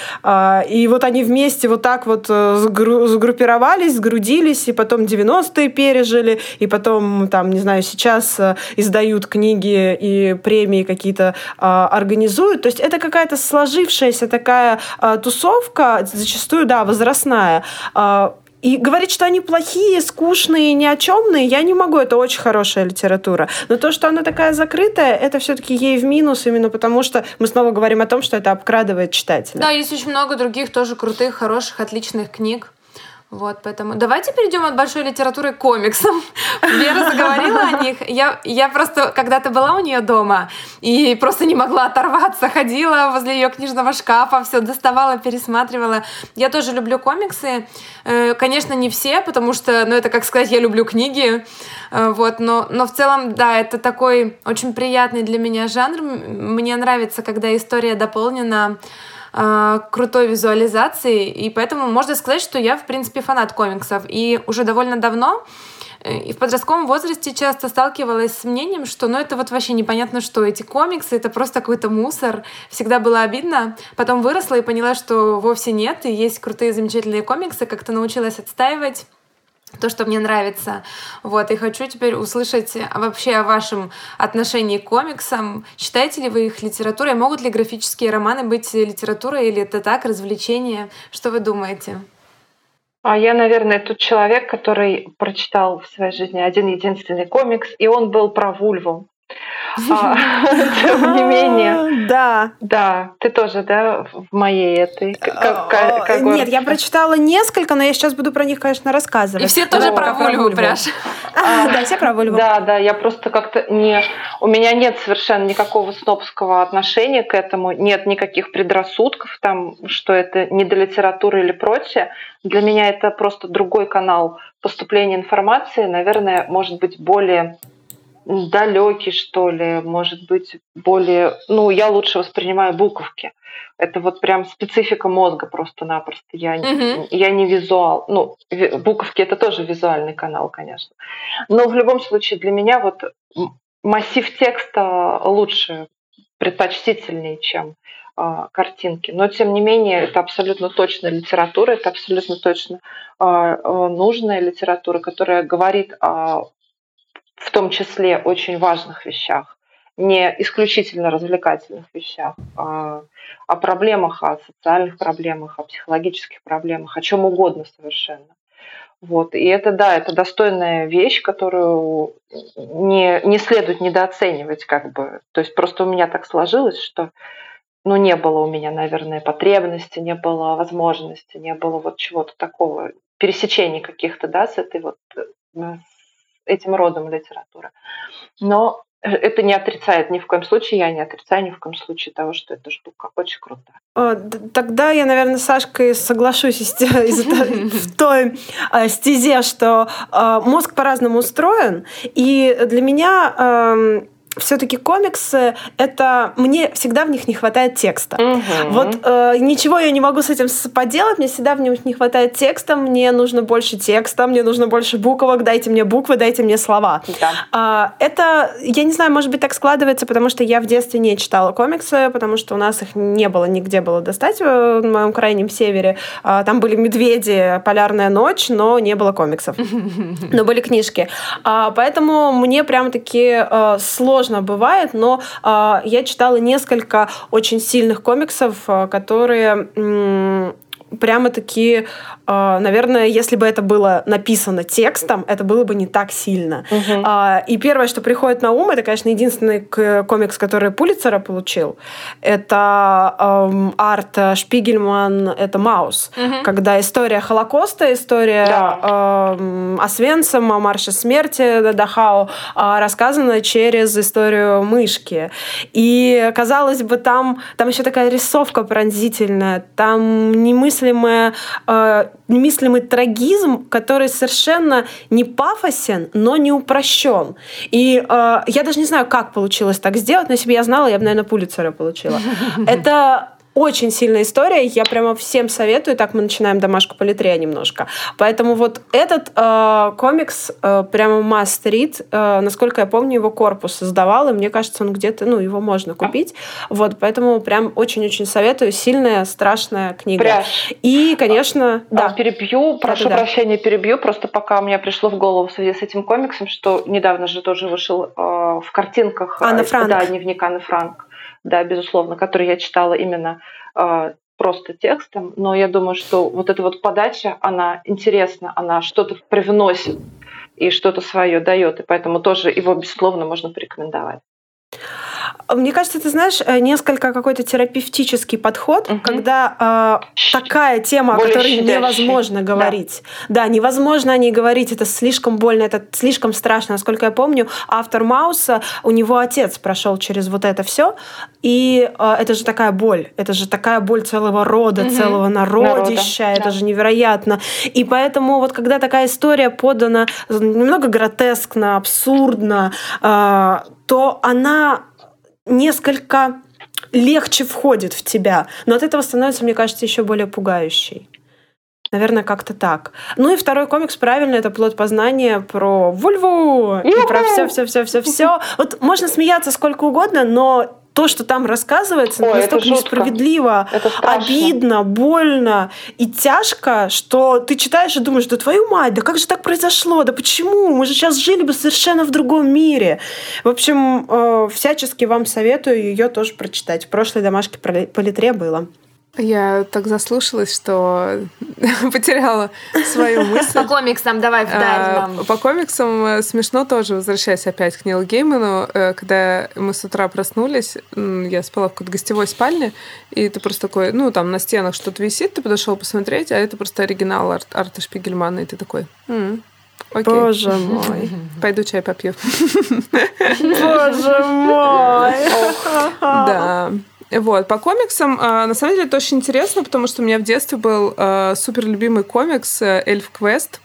[SPEAKER 1] и вот они вместе вот так вот э, сгру- сгруппировались, сгрудились, и потом 90-е пережили, и потом, там, не знаю, сейчас э, издают книги и премии какие-то организуют. То есть это какая-то сложившаяся такая тусовка, зачастую, да, возрастная. Э, и говорить, что они плохие, скучные, ни о чемные, я не могу. Это очень хорошая литература. Но то, что она такая закрытая, это все-таки ей в минус, именно потому что мы снова говорим о том, что это обкрадывает читателя.
[SPEAKER 2] Да, есть очень много других тоже крутых, хороших, отличных книг. Вот, поэтому давайте перейдем от большой литературы к комиксам. <laughs> Вера заговорила о них. Я, я просто когда-то была у нее дома и просто не могла оторваться. Ходила возле ее книжного шкафа, все доставала, пересматривала. Я тоже люблю комиксы. Э, Конечно, не все, потому что, ну, это, как сказать, я люблю книги. Э, Вот, но, но в целом, да, это такой очень приятный для меня жанр. Мне нравится, когда история дополнена э, крутой визуализацией, и поэтому можно сказать, что я, в принципе, фанат комиксов. И уже довольно давно э, и в подростковом возрасте часто сталкивалась с мнением, что ну это вот вообще непонятно что, эти комиксы, это просто какой-то мусор. Всегда было обидно. Потом выросла и поняла, что вовсе нет, и есть крутые, замечательные комиксы, как-то научилась отстаивать то, что мне нравится. Вот, и хочу теперь услышать вообще о вашем отношении к комиксам. Читаете ли вы их литературой? Могут ли графические романы быть литературой или это так, развлечение? Что вы думаете?
[SPEAKER 4] А я, наверное, тот человек, который прочитал в своей жизни один единственный комикс, и он был про вульву. А, <laughs> тем не менее. <laughs>
[SPEAKER 1] Да.
[SPEAKER 4] Да, ты тоже, да, в моей этой
[SPEAKER 1] а, Нет, я прочитала несколько, но я сейчас буду про них, конечно, рассказывать.
[SPEAKER 2] И все тоже про Вульву пряж. <laughs>
[SPEAKER 1] Да, все про Вульву.
[SPEAKER 4] Да, да, я просто как-то не... У меня нет совершенно никакого снобского отношения к этому, нет никаких предрассудков там, что это не до литературы или прочее. Для меня это просто другой канал поступления информации, наверное, может быть более далекий, что ли, может быть, более... Ну, я лучше воспринимаю буковки. Это вот прям специфика мозга просто-напросто. Я, mm-hmm. я не визуал. Ну, буковки — это тоже визуальный канал, конечно. Но в любом случае для меня вот массив текста лучше, предпочтительнее, чем э, картинки. Но, тем не менее, это абсолютно точно литература, это абсолютно точно э, нужная литература, которая говорит о в том числе очень важных вещах, не исключительно развлекательных вещах, а о проблемах, о социальных проблемах, о психологических проблемах, о чем угодно совершенно. Вот. И это, да, это достойная вещь, которую не, не следует недооценивать. Как бы. То есть просто у меня так сложилось, что ну, не было у меня, наверное, потребности, не было возможности, не было вот чего-то такого, пересечений каких-то, да, с этой вот э, этим родом литературы. Но это не отрицает ни в коем случае, я не отрицаю ни в коем случае того, что эта штука очень крутая.
[SPEAKER 1] Тогда я, наверное, с Сашкой соглашусь <laughs> в той а, стезе, что а, мозг по-разному устроен, и для меня эм, все-таки комиксы это мне всегда в них не хватает текста. Угу. Вот э, ничего я не могу с этим поделать, мне всегда в них не хватает текста, мне нужно больше текста, мне нужно больше буквок, дайте мне буквы, дайте мне слова. Да. А, это, я не знаю, может быть, так складывается, потому что я в детстве не читала комиксы, потому что у нас их не было, нигде было достать в моем крайнем севере. А, там были медведи, полярная ночь, но не было комиксов. <laughs> Но были книжки. А, поэтому мне прям-таки э, сложно сложно бывает, но э, я читала несколько очень сильных комиксов, а, которые прямо-таки, а, наверное, если бы это было написано текстом, это было бы не так сильно. Угу. И первое, что приходит на ум, это, конечно, единственный комикс, который Пулицера получил. Это эм, арт Шпигельман, это Маус. Угу. Когда история Холокоста, история да. э, Освенцима, Марша смерти Дахау рассказана через историю мышки. И, казалось бы, там, там еще такая рисовка пронзительная, там не мысль немыслимое, э, немыслимый трагизм, который совершенно не пафосен, но не упрощен. И э, я даже не знаю, как получилось так сделать, но если бы я знала, я бы, наверное, Пулицера получила. <laughs> Это очень сильная история. Я прямо всем советую. Так мы начинаем домашку по литре немножко. Поэтому вот этот э, комикс э, прямо must read. Э, насколько я помню, его корпус создавал, и мне кажется, он где-то, ну, его можно купить. Вот, поэтому прям очень-очень советую. Сильная, страшная книга.
[SPEAKER 4] Пряж.
[SPEAKER 1] И, конечно, а, да.
[SPEAKER 4] Перебью, прошу да, да, прощения, перебью. Просто пока мне пришло в голову в связи с этим комиксом, что недавно же тоже вышел э, в картинках
[SPEAKER 1] Анна Франк.
[SPEAKER 4] Да, дневник Анны Франк да, безусловно, который я читала именно э, просто текстом, но я думаю, что вот эта вот подача, она интересна, она что-то привносит и что-то свое дает, и поэтому тоже его, безусловно, можно порекомендовать.
[SPEAKER 1] Мне кажется, ты знаешь, э, несколько какой-то терапевтический подход, угу. когда э, такая тема, Более о которой щадящий. невозможно говорить. Да. да, невозможно о ней говорить, это слишком больно, это слишком страшно. Насколько я помню, автор Мауса, у него отец прошел через вот это все, и э, это же такая боль, это же такая боль целого рода, угу. целого народища, Народа. это да. же невероятно. И поэтому вот когда такая история подана немного гротескно, абсурдно, э, то она несколько легче входит в тебя, но от этого становится, мне кажется, еще более пугающей. Наверное, как-то так. Ну и второй комикс, правильно, это плод познания про вульву и про все, все, все, все, все. Вот можно смеяться сколько угодно, но то, что там рассказывается, Ой, настолько несправедливо, обидно, больно и тяжко, что ты читаешь и думаешь, да твою мать, да как же так произошло, да почему? Мы же сейчас жили бы совершенно в другом мире. В общем, э, всячески вам советую ее тоже прочитать. В прошлой домашке по литре было.
[SPEAKER 3] Я так заслушалась, что <laughs> потеряла свою мысль.
[SPEAKER 2] По комиксам давай вдаль
[SPEAKER 3] А,
[SPEAKER 2] нам.
[SPEAKER 3] По комиксам э, смешно тоже, возвращаясь опять к Нилу Гейману, э, когда мы с утра проснулись, я спала в какой-то гостевой спальне, и ты просто такой, ну, там на стенах что-то висит, ты подошел посмотреть, а это просто оригинал Ар- Арта Шпигельмана, и ты такой, «М, окей,
[SPEAKER 1] Боже мой.
[SPEAKER 3] пойду чай попью.
[SPEAKER 1] Боже мой. <laughs>
[SPEAKER 3] Да. Вот, по комиксам, а, на самом деле, это очень интересно, потому что у меня в детстве был а, супер любимый комикс э, «Эльф Квест».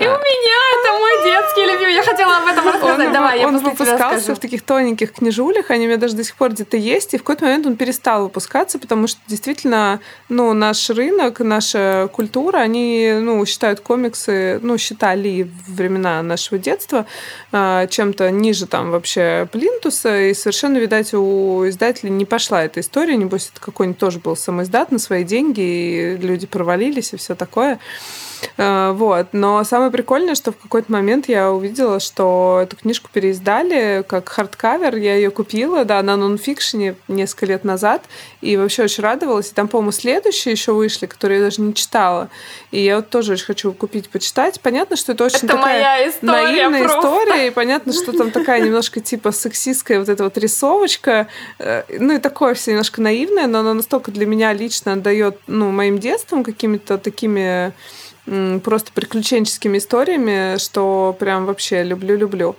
[SPEAKER 2] И у меня это мой детский любимый. Я хотела об этом рассказать.
[SPEAKER 3] Он,
[SPEAKER 2] Давай, я после
[SPEAKER 3] выпускался в таких тоненьких книжулях, они у меня даже до сих пор где-то есть, и в какой-то момент он перестал выпускаться, потому что действительно, ну, наш рынок, наша культура, они, ну, считают комиксы, ну, считали в времена нашего детства а, чем-то ниже там вообще плинтуса, и совершенно, видать, у издателей не пошла эта история, небось, это какой-нибудь тоже был самоиздат на свои деньги, и люди провалились, и все такое. Э, Вот. Но самое прикольное, что в какой-то момент я увидела, что эту книжку переиздали как hardcover. Я ее купила, да, на нонфикшене несколько лет назад. И вообще очень радовалась. И там, по-моему, следующие еще вышли, которые я даже не читала. И я вот тоже очень хочу купить, почитать. Понятно, что это очень
[SPEAKER 2] Это
[SPEAKER 3] такая
[SPEAKER 2] история
[SPEAKER 3] наивная
[SPEAKER 2] просто.
[SPEAKER 3] история. И понятно, что там такая немножко типа сексистская вот эта вот рисовочка. Э, Ну и такое все немножко наивное, но оно настолько для меня лично отдает ну, моим детством какими-то такими просто приключенческими историями, что прям вообще люблю-люблю.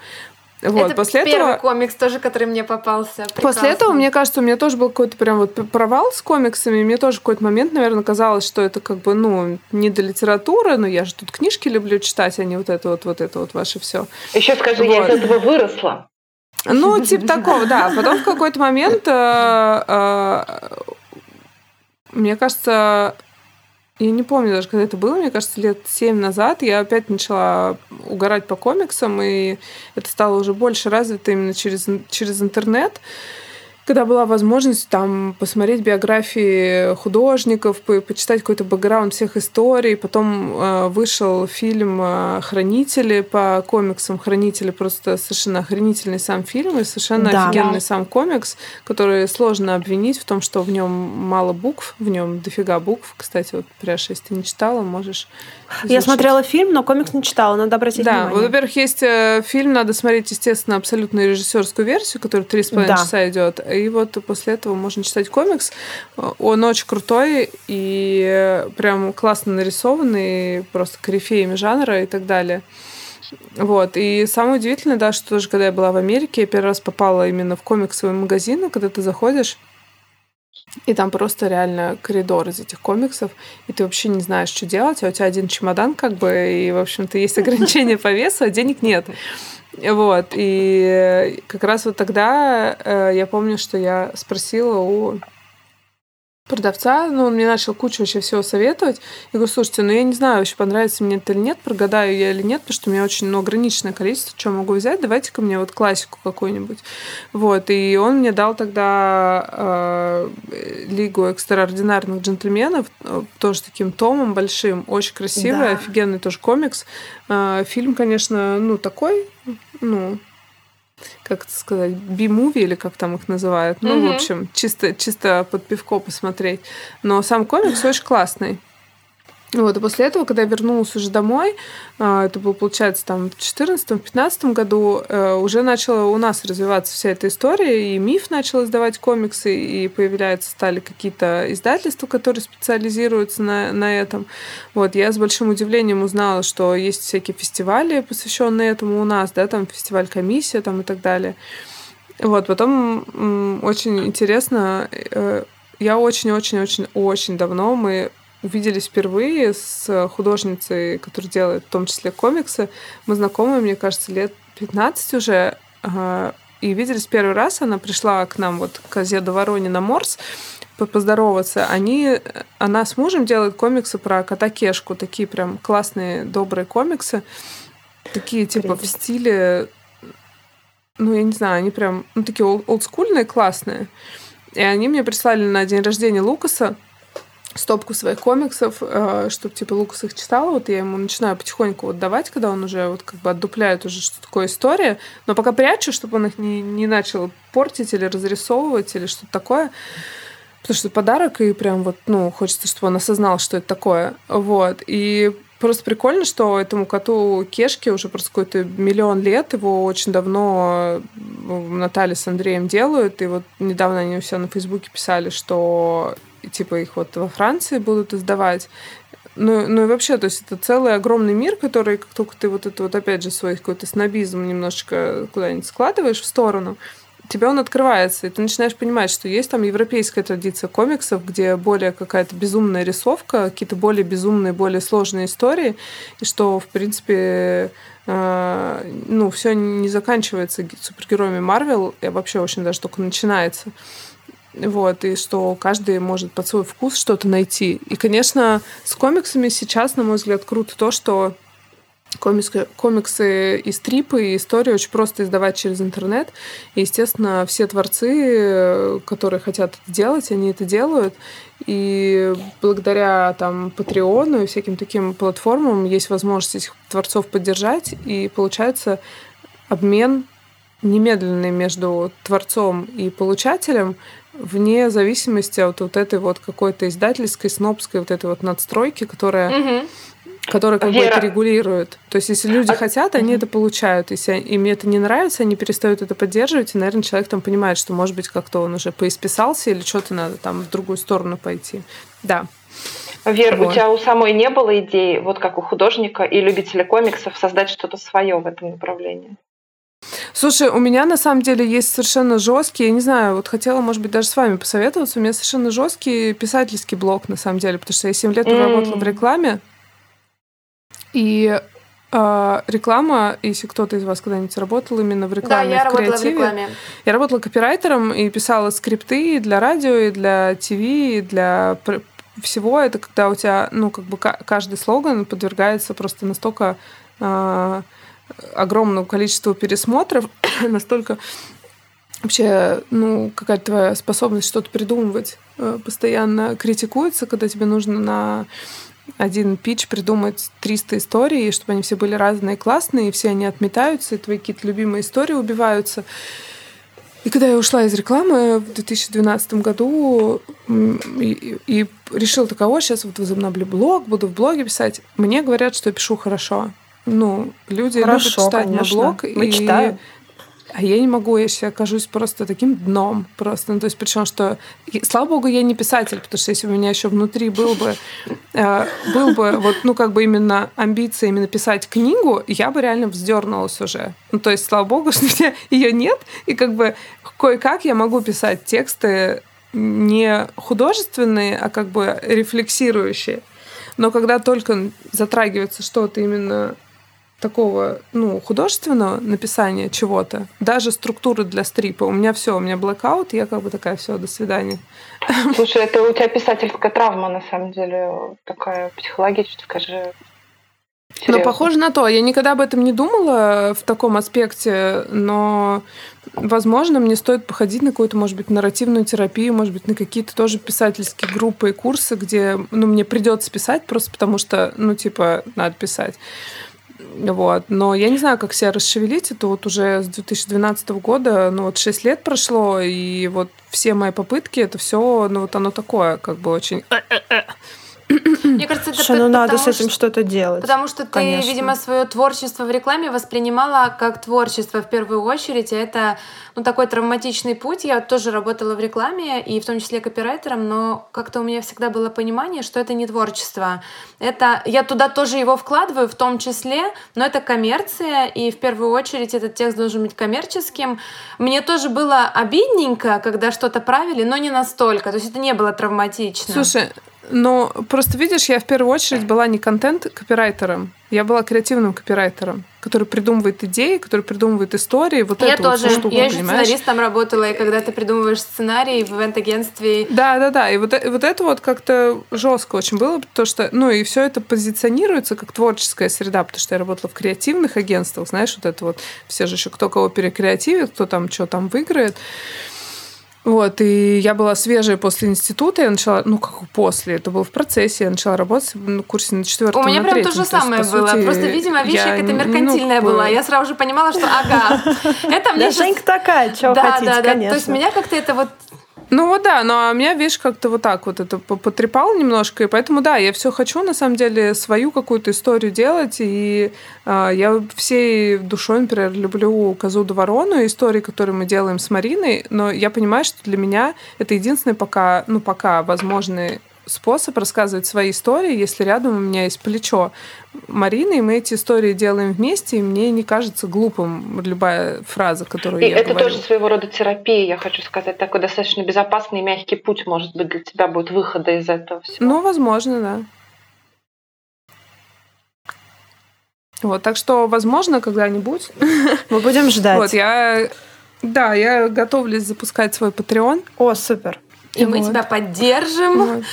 [SPEAKER 3] Вот,
[SPEAKER 2] это
[SPEAKER 3] после
[SPEAKER 2] первый
[SPEAKER 3] этого...
[SPEAKER 2] комикс тоже, который мне попался.
[SPEAKER 3] После
[SPEAKER 2] Прекрасный.
[SPEAKER 3] этого, мне кажется, у меня тоже был какой-то прям вот провал с комиксами. Мне тоже в какой-то момент, наверное, казалось, что это как бы, ну, не до литературы, но я же тут книжки люблю читать, а не вот это вот, вот это вот ваше все.
[SPEAKER 4] Еще скажи, я
[SPEAKER 3] Вот.
[SPEAKER 4] из этого выросла.
[SPEAKER 3] Ну, типа такого, да. Потом в какой-то момент, э, э, мне кажется, я не помню даже, когда это было, мне кажется, лет семь назад я опять начала угорать по комиксам, и это стало уже больше развито именно через, через интернет когда была возможность там посмотреть биографии художников, по- почитать какой-то бэкграунд всех историй. Потом э, вышел фильм э, «Хранители» по комиксам. «Хранители» просто совершенно охренительный сам фильм и совершенно
[SPEAKER 1] Да.
[SPEAKER 3] офигенный сам комикс, который сложно обвинить в том, что в нем мало букв, в нем дофига букв. Кстати, вот, Пряша, если ты не читала, можешь
[SPEAKER 1] Я
[SPEAKER 3] изучить.
[SPEAKER 1] смотрела фильм, но комикс не читала, надо обратить
[SPEAKER 3] Да,
[SPEAKER 1] внимание.
[SPEAKER 3] во-первых, есть э, фильм, надо смотреть, естественно, абсолютно режиссерскую версию, которая три с половиной
[SPEAKER 1] Да.
[SPEAKER 3] часа идет. И вот после этого можно читать комикс. Он очень крутой и прям классно нарисованный, просто корифеями жанра и так далее. Вот. И самое удивительное, да, что тоже, когда я была в Америке, я первый раз попала именно в комиксовый магазин, и когда ты заходишь, и там просто реально коридор из этих комиксов, и ты вообще не знаешь, что делать, а у тебя один чемодан как бы, и, в общем-то, есть ограничения по весу, а денег нет. Вот, и как раз вот тогда э, я помню, что я спросила у продавца, ну, он мне начал кучу вообще всего советовать. Я говорю, слушайте, ну, я не знаю, вообще понравится мне это или нет, прогадаю я или нет, потому что у меня очень ну, ограниченное количество, что могу взять, давайте-ка мне вот классику какую-нибудь. Вот, и он мне дал тогда э, Лигу экстраординарных джентльменов, э, тоже таким томом большим, очень красивый,
[SPEAKER 1] Да.
[SPEAKER 3] офигенный тоже комикс. Э, фильм, конечно, ну, такой, ну, как это сказать, би-муви или как там их называют. Ну, в
[SPEAKER 2] Мгм.
[SPEAKER 3] общем, чисто, чисто под пивко посмотреть. Но сам комикс очень классный. Вот, и после этого, когда я вернулась уже домой, а, это было, получается, там в 2014-2015 году, э, уже начала у нас развиваться вся эта история, и МИФ начал издавать комиксы, и появляются, стали какие-то издательства, которые специализируются на, на этом. Вот, я с большим удивлением узнала, что есть всякие фестивали, посвященные этому у нас, да, там фестиваль «Комиссия» там и так далее. Вот, потом очень интересно, э, я очень-очень-очень-очень давно мы увиделись впервые с художницей, которая делает в том числе комиксы. Мы знакомы, мне кажется, лет 15 уже. ага, И виделись первый раз. Она пришла к нам вот к Азеду Вороне на Морс по- поздороваться. Они, она с мужем делает комиксы про кота Кешку. Такие прям классные, добрые комиксы. Такие типа в
[SPEAKER 1] Прелесть.
[SPEAKER 3] стиле... Ну, я не знаю, они прям... Ну, такие ол- олдскульные, классные. И они мне прислали на день рождения Лукаса стопку своих комиксов, чтобы типа Лукас их читал, вот я ему начинаю потихоньку вот давать, когда он уже вот как бы отдупляет уже, что такое история, но пока прячу, чтобы он их не, не начал портить или разрисовывать или что-то такое. потому что подарок, и прям вот, ну, хочется, чтобы он осознал, что это такое. Вот. И Просто прикольно, что этому коту Кешке уже просто какой-то миллион лет. Его очень давно э, Наталья с Андреем делают. И вот недавно они все на Фейсбуке писали, что типа их вот во Франции будут издавать. Ну, ну и вообще, то есть это целый огромный мир, который, как только ты вот это вот опять же свой какой-то снобизм немножечко куда-нибудь складываешь в сторону, тебе он открывается, и ты начинаешь понимать, что есть там европейская традиция комиксов, где более какая-то безумная рисовка, какие-то более безумные, более сложные истории, и что, в принципе, э, ну, все не заканчивается супергероями Марвел, и вообще очень даже только начинается. Вот, и что каждый может под свой вкус что-то найти. И, конечно, с комиксами сейчас, на мой взгляд, круто то, что комиксы, комиксы и стрипы, и истории очень просто издавать через интернет. И, естественно, все творцы, которые хотят это делать, они это делают. И благодаря там Патреону и всяким таким платформам есть возможность этих творцов поддержать. И получается обмен немедленный между творцом и получателем вне зависимости от вот этой вот какой-то издательской, снобской вот этой вот надстройки, которая угу который как Вера. бы это регулирует. То есть, если люди а... хотят, они это получают. Если им это не нравится, они перестают это поддерживать, и, наверное, человек там понимает, что, может быть, как-то он уже поисписался или что-то надо там в другую сторону пойти. Да.
[SPEAKER 4] Вер, вот. у тебя у самой не было идеи, вот как у художника и любителя комиксов, создать что-то свое в этом направлении?
[SPEAKER 3] Слушай, у меня на самом деле есть совершенно жесткий, я не знаю, вот хотела, может быть, даже с вами посоветоваться, у меня совершенно жесткий писательский блог, на самом деле, потому что я 7 лет mm. работала в рекламе, и э, реклама, если кто-то из вас когда-нибудь работал именно в рекламе,
[SPEAKER 2] да, я
[SPEAKER 3] в
[SPEAKER 2] работала креативе, в рекламе.
[SPEAKER 3] Я работала копирайтером и писала скрипты и для радио, и для ТВ, и для всего. Это когда у тебя, ну, как бы каждый слоган подвергается просто настолько э, огромному количеству пересмотров, <coughs> настолько вообще, ну, какая-то твоя способность что-то придумывать э, постоянно критикуется, когда тебе нужно на один пич придумать 300 историй, чтобы они все были разные, классные, и все они отметаются, и твои какие-то любимые истории убиваются. И когда я ушла из рекламы в 2012 году и, и решила такого, сейчас вот возобновлю блог, буду в блоге писать, мне говорят, что я пишу хорошо. Ну, люди хорошо, любят читать конечно. на блог.
[SPEAKER 1] Мы и читаем.
[SPEAKER 3] А я не могу, я сейчас окажусь просто таким дном. Просто, ну, то есть, причем, что, слава богу, я не писатель, потому что если у меня еще внутри был бы, э, был бы вот, ну, как бы именно амбиция именно писать книгу, я бы реально вздернулась уже. Ну, то есть, слава богу, <laughs> что у меня ее нет, и как бы кое-как я могу писать тексты не художественные, а как бы рефлексирующие. Но когда только затрагивается что-то именно такого, ну, художественного написания чего-то, даже структуры для стрипа. У меня все, у меня блэкаут, я как бы такая, все, до свидания. <laughs>
[SPEAKER 4] Слушай, это у тебя писательская травма, на самом деле, такая психологическая же.
[SPEAKER 3] Серьезно. Ну, похоже на то. Я никогда об этом не думала в таком аспекте, но, возможно, мне стоит походить на какую-то, может быть, нарративную терапию, может быть, на какие-то тоже писательские группы и курсы, где, ну, мне придется писать просто потому что, ну, типа, надо писать. Вот. Но я не знаю, как себя расшевелить. Это вот уже с 2012 года, ну вот 6 лет прошло, и вот все мои попытки, это все, ну вот оно такое, как бы очень
[SPEAKER 2] мне кажется, это
[SPEAKER 1] что, ну надо с этим что-то делать.
[SPEAKER 2] Потому что ты, конечно. видимо, свое творчество в рекламе воспринимала как творчество в первую очередь. И это ну, такой травматичный путь. Я тоже работала в рекламе, и в том числе копирайтером, но как-то у меня всегда было понимание, что это не творчество. Это я туда тоже его вкладываю, в том числе, но это коммерция, и в первую очередь этот текст должен быть коммерческим. Мне тоже было обидненько, когда что-то правили, но не настолько. То есть это не было травматично.
[SPEAKER 3] Слушай, но просто видишь, я в первую очередь была не контент-копирайтером, я была креативным копирайтером, который придумывает идеи, который придумывает истории. Вот
[SPEAKER 2] я
[SPEAKER 3] эту
[SPEAKER 2] тоже.
[SPEAKER 3] Вот штуку,
[SPEAKER 2] я еще сценаристом работала, и когда ты придумываешь сценарий в ивент-агентстве.
[SPEAKER 3] Да, да, да. И вот, э, вот это вот как-то жестко очень было, потому что, ну, и все это позиционируется как творческая среда, потому что я работала в креативных агентствах, знаешь, вот это вот все же еще кто кого перекреативит, кто там что там выиграет. Вот, и я была свежая после института, я начала, ну, как после, это было в процессе, я начала работать на курсе на четвертом,
[SPEAKER 2] У меня
[SPEAKER 3] на
[SPEAKER 2] прям то же самое есть, было, сути, просто, видимо, видишь, я, какая-то меркантильная ну, была, я сразу же понимала, что ага, <laughs> это мне
[SPEAKER 1] Да, Женька такая, чего хотите,
[SPEAKER 2] да,
[SPEAKER 1] конечно.
[SPEAKER 2] То есть меня как-то это вот
[SPEAKER 3] Ну вот да, но меня, видишь, как-то вот так вот это потрепал немножко, и поэтому да, я все хочу на самом деле свою какую-то историю делать, и э, я всей душой, например, люблю Козу да Ворону, истории, которые мы делаем с Мариной, но я понимаю, что для меня это единственный пока, ну пока возможный способ рассказывать свои истории, если рядом у меня есть плечо Марины, и мы эти истории делаем вместе, и мне не кажется глупым любая фраза, которую
[SPEAKER 4] и
[SPEAKER 3] я
[SPEAKER 4] это
[SPEAKER 3] говорю.
[SPEAKER 4] тоже своего рода терапия, я хочу сказать. Такой достаточно безопасный и мягкий путь, может быть, для тебя будет выхода из этого всего.
[SPEAKER 3] Ну, возможно, да. Вот, так что, возможно, когда-нибудь.
[SPEAKER 1] Мы будем <laughs> ждать.
[SPEAKER 3] Вот, я... Да, я готовлюсь запускать свой Patreon.
[SPEAKER 1] О, супер.
[SPEAKER 2] И мы тебя поддержим.
[SPEAKER 3] Вот.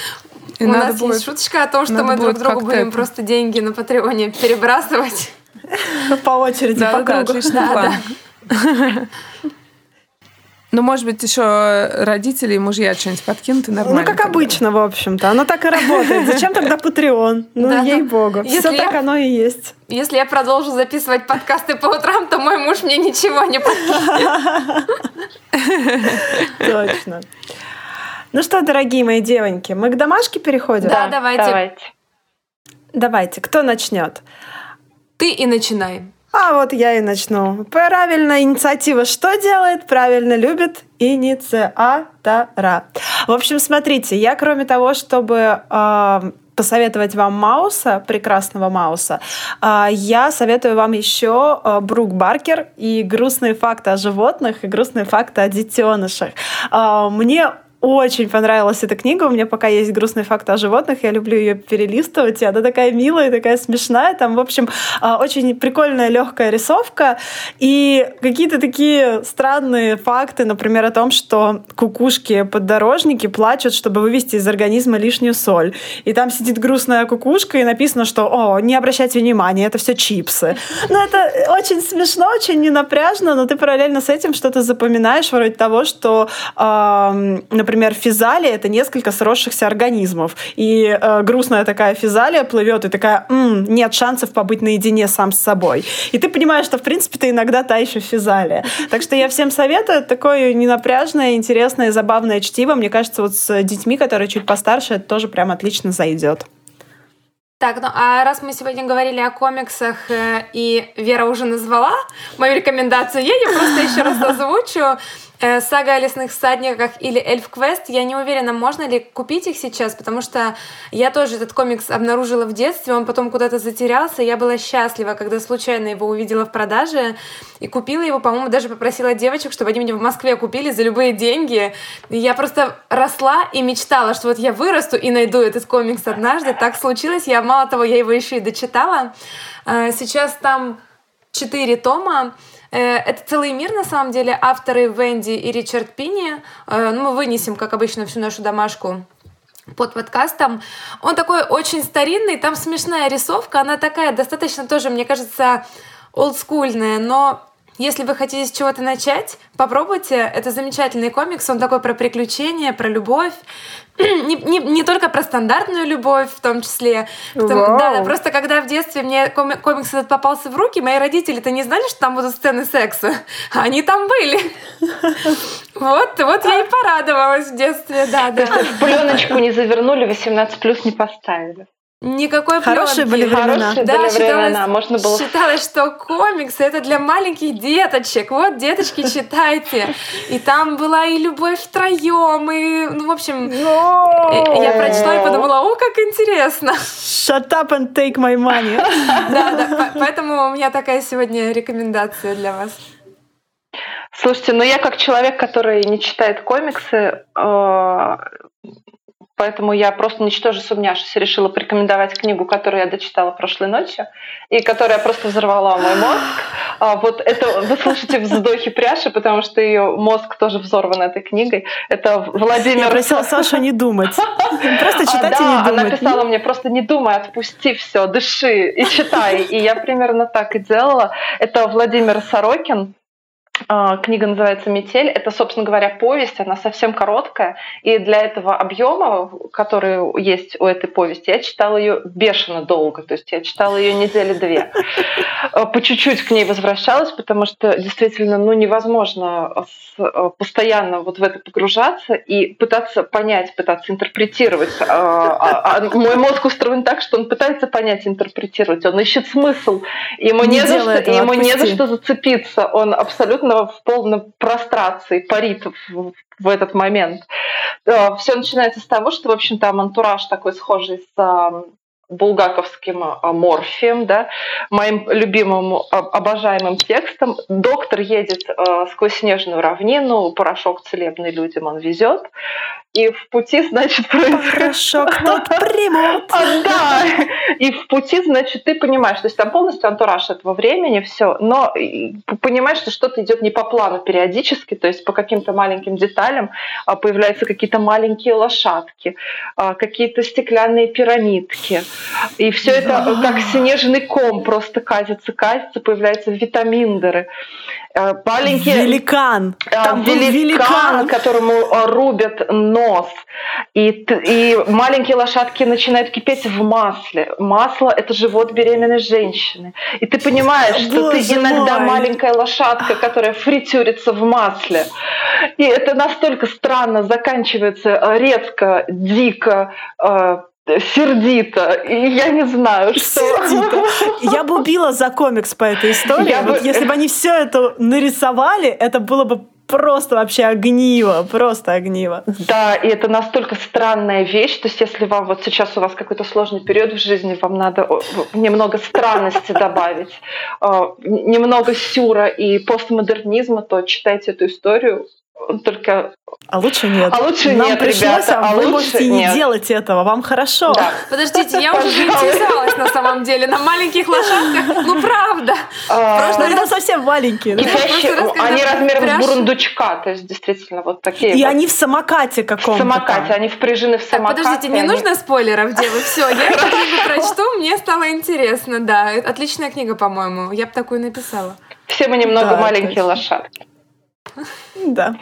[SPEAKER 3] И
[SPEAKER 2] У
[SPEAKER 3] надо
[SPEAKER 2] нас
[SPEAKER 3] будет-
[SPEAKER 2] есть шуточка о том, что
[SPEAKER 3] надо
[SPEAKER 2] мы друг другу будем
[SPEAKER 3] это-
[SPEAKER 2] просто деньги на Патреоне перебрасывать. <laughs>
[SPEAKER 1] По очереди,
[SPEAKER 3] Да,
[SPEAKER 1] по
[SPEAKER 3] да, да,
[SPEAKER 1] кругу.
[SPEAKER 3] отличный план. Ну, может быть, еще родители и мужья что-нибудь подкинут и нормально.
[SPEAKER 1] Ну, как
[SPEAKER 3] тогда.
[SPEAKER 1] обычно, в общем-то. Оно так и работает. Зачем тогда Патреон? Ну,
[SPEAKER 2] Да,
[SPEAKER 1] ей-богу.
[SPEAKER 2] если
[SPEAKER 1] Все
[SPEAKER 2] я-
[SPEAKER 1] так оно и есть.
[SPEAKER 2] Если я продолжу записывать подкасты по утрам, то мой муж мне ничего не <laughs>
[SPEAKER 1] Точно. Ну что, дорогие мои девоньки, мы к домашке переходим?
[SPEAKER 2] Да, давайте.
[SPEAKER 4] Давайте.
[SPEAKER 1] Давайте, кто начнет?
[SPEAKER 2] Ты и начинай.
[SPEAKER 1] А вот я и начну. Правильно, инициатива что делает? Правильно любит инициатора. В общем, смотрите, я кроме того, чтобы э, посоветовать вам Мауса, прекрасного Мауса, э, я советую вам еще э, Брук Баркер и грустные факты о животных и грустные факты о детенышах. Э, мне очень понравилась эта книга. У меня пока есть грустные факты о животных. Я люблю ее перелистывать. И она такая милая, такая смешная. Там, в общем, а, очень прикольная легкая рисовка. И какие-то такие странные факты, например, о том, что кукушки-поддорожники плачут, чтобы вывести из организма лишнюю соль. И там сидит грустная кукушка, и написано, что «О, не обращайте внимания, это все чипсы». Ну, это очень смешно, очень ненапряжно, но ты параллельно с этим что-то запоминаешь, вроде того, что, эм, например, физалия — это несколько сросшихся организмов. И э, грустная такая физалия плывет и такая, «М, нет шансов побыть наедине сам с собой. И ты понимаешь, что, в принципе, ты иногда та еще физалия. Так что я всем советую. Это такое ненапряжное, интересное, забавное чтиво. Мне кажется, вот с детьми, которые чуть постарше, это тоже прям отлично зайдет.
[SPEAKER 2] Так, ну а раз мы сегодня говорили о комиксах, э, и Вера уже назвала мою рекомендацию, я ее просто еще раз <laughs> озвучу. Э, Сага о лесных всадниках или Эльф Квест. Я не уверена, можно ли купить их сейчас, потому что я тоже этот комикс обнаружила в детстве, он потом куда-то затерялся. Я была счастлива, когда случайно его увидела в продаже и купила его, по-моему, даже попросила девочек, чтобы они мне в Москве купили за любые деньги. И я просто росла и мечтала, что вот я вырасту и найду этот комикс однажды. Так случилось. Я мало того, я его еще и дочитала. Э, Сейчас там четыре тома. Э, Это целый мир, на самом деле. Авторы Венди и Ричард Пини. Э, Ну, мы вынесем, как обычно, всю нашу домашку под подкастом. Он такой очень старинный, там смешная рисовка, она такая достаточно тоже, мне кажется, олдскульная, но если вы хотите с чего-то начать, попробуйте. Это замечательный комикс. Он такой про приключения, про любовь. <clears throat> не, не, не только про стандартную любовь в том числе. Потому-
[SPEAKER 1] Вау.
[SPEAKER 2] да, да, просто когда в детстве мне коми- комикс этот попался в руки, мои родители-то не знали, что там будут сцены секса. А <laughs> они там были. <laughs> Вот, вот я и порадовалась в детстве, да, да.
[SPEAKER 4] Пленочку не завернули, 18 плюс не поставили.
[SPEAKER 2] Никакой
[SPEAKER 1] Хорошие
[SPEAKER 2] пленки.
[SPEAKER 1] были времена.
[SPEAKER 4] Хорошие
[SPEAKER 2] Да,
[SPEAKER 4] были
[SPEAKER 2] считалось,
[SPEAKER 4] времена. Можно было
[SPEAKER 2] считалось, что комиксы это для маленьких деточек. Вот, деточки, <laughs> читайте. И там была и любовь втроем, и, ну, в общем, э, я прочла и подумала, о, как интересно.
[SPEAKER 1] Shut up and take my money. <laughs>
[SPEAKER 2] Да, да, по- поэтому у меня такая сегодня рекомендация для вас.
[SPEAKER 4] Слушайте, ну я как человек, который не читает комиксы, э, поэтому я просто ничтоже сумняшись решила порекомендовать книгу, которую я дочитала прошлой ночью, и которая просто взорвала мой мозг. А Вот это вы слышите вздохи пряши, потому что ее мозг тоже взорван этой книгой. Это Владимир...
[SPEAKER 1] Я просила Сашу не думать. Просто читать
[SPEAKER 4] А,
[SPEAKER 1] и
[SPEAKER 4] да,
[SPEAKER 1] не
[SPEAKER 4] она
[SPEAKER 1] думать.
[SPEAKER 4] писала мне просто не думай, отпусти все, дыши и читай. И я примерно так и делала. Это Владимир Сорокин. А, книга называется «Метель». Это, собственно говоря, повесть, она совсем короткая. И для этого объема, который есть у этой повести, я читала ее бешено долго. То есть я читала ее недели две. А, по чуть-чуть к ней возвращалась, потому что действительно ну, невозможно а, постоянно вот в это погружаться и пытаться понять, пытаться интерпретировать. Мой мозг устроен так, что он пытается понять, интерпретировать. Он ищет смысл. Ему не, не за что, ему не за что зацепиться. Он абсолютно абсолютно в полном прострации, парит в, в этот момент. Э, Все начинается с того, что, в общем, там антураж такой схожий с булгаковским а, морфием, да, моим любимым, обожаемым текстом. Доктор едет э, сквозь снежную равнину, порошок целебный людям он везет, и в пути, значит, <laughs>
[SPEAKER 1] происходит... Тот примут. <laughs>
[SPEAKER 4] А, да, и в пути, значит, ты понимаешь, то есть там полностью антураж этого времени, все, но понимаешь, что что-то идет не по плану периодически, то есть по каким-то маленьким деталям появляются какие-то маленькие лошадки, какие-то стеклянные пирамидки, и все это как снежный ком просто катится, катится, появляются витаминдеры.
[SPEAKER 1] Э, маленький великан,
[SPEAKER 4] э, Там великан, великан, которому э, рубят нос, и, и маленькие лошадки начинают кипеть в масле. Масло – это живот беременной женщины. И ты понимаешь, что Боже ты иногда мой. маленькая лошадка, которая фритюрится в масле. И это настолько странно заканчивается резко, дико, сердито. И я не знаю, что... Сердито.
[SPEAKER 1] Я бы убила за комикс по этой истории. Я вот бы... Если бы они все это нарисовали, это было бы просто вообще огниво, просто огниво.
[SPEAKER 4] Да, и это настолько странная вещь, то есть если вам вот сейчас у вас какой-то сложный период в жизни, вам надо немного странности добавить, а, немного сюра и постмодернизма, то читайте эту историю, только...
[SPEAKER 1] А лучше нет.
[SPEAKER 4] А лучше
[SPEAKER 1] Нам
[SPEAKER 4] нет,
[SPEAKER 1] пришлось,
[SPEAKER 4] ребята,
[SPEAKER 1] а
[SPEAKER 4] вы
[SPEAKER 1] лучше можете нет. не делать этого. Вам хорошо. Да.
[SPEAKER 2] Подождите, я уже заинтересовалась на самом деле на маленьких лошадках. Ну, правда.
[SPEAKER 1] А, Просто это совсем маленькие.
[SPEAKER 4] Они размером с бурундучка. То есть, действительно, вот такие.
[SPEAKER 1] И они в самокате каком-то. В
[SPEAKER 4] самокате. Они впряжены в самокате.
[SPEAKER 2] Подождите, не нужно спойлеров делать. Все, я эту <laughs> книгу прочту. Мне стало интересно, да. Отличная книга, по-моему. Я бы такую написала.
[SPEAKER 4] Все мы немного маленькие лошадки.
[SPEAKER 1] Да.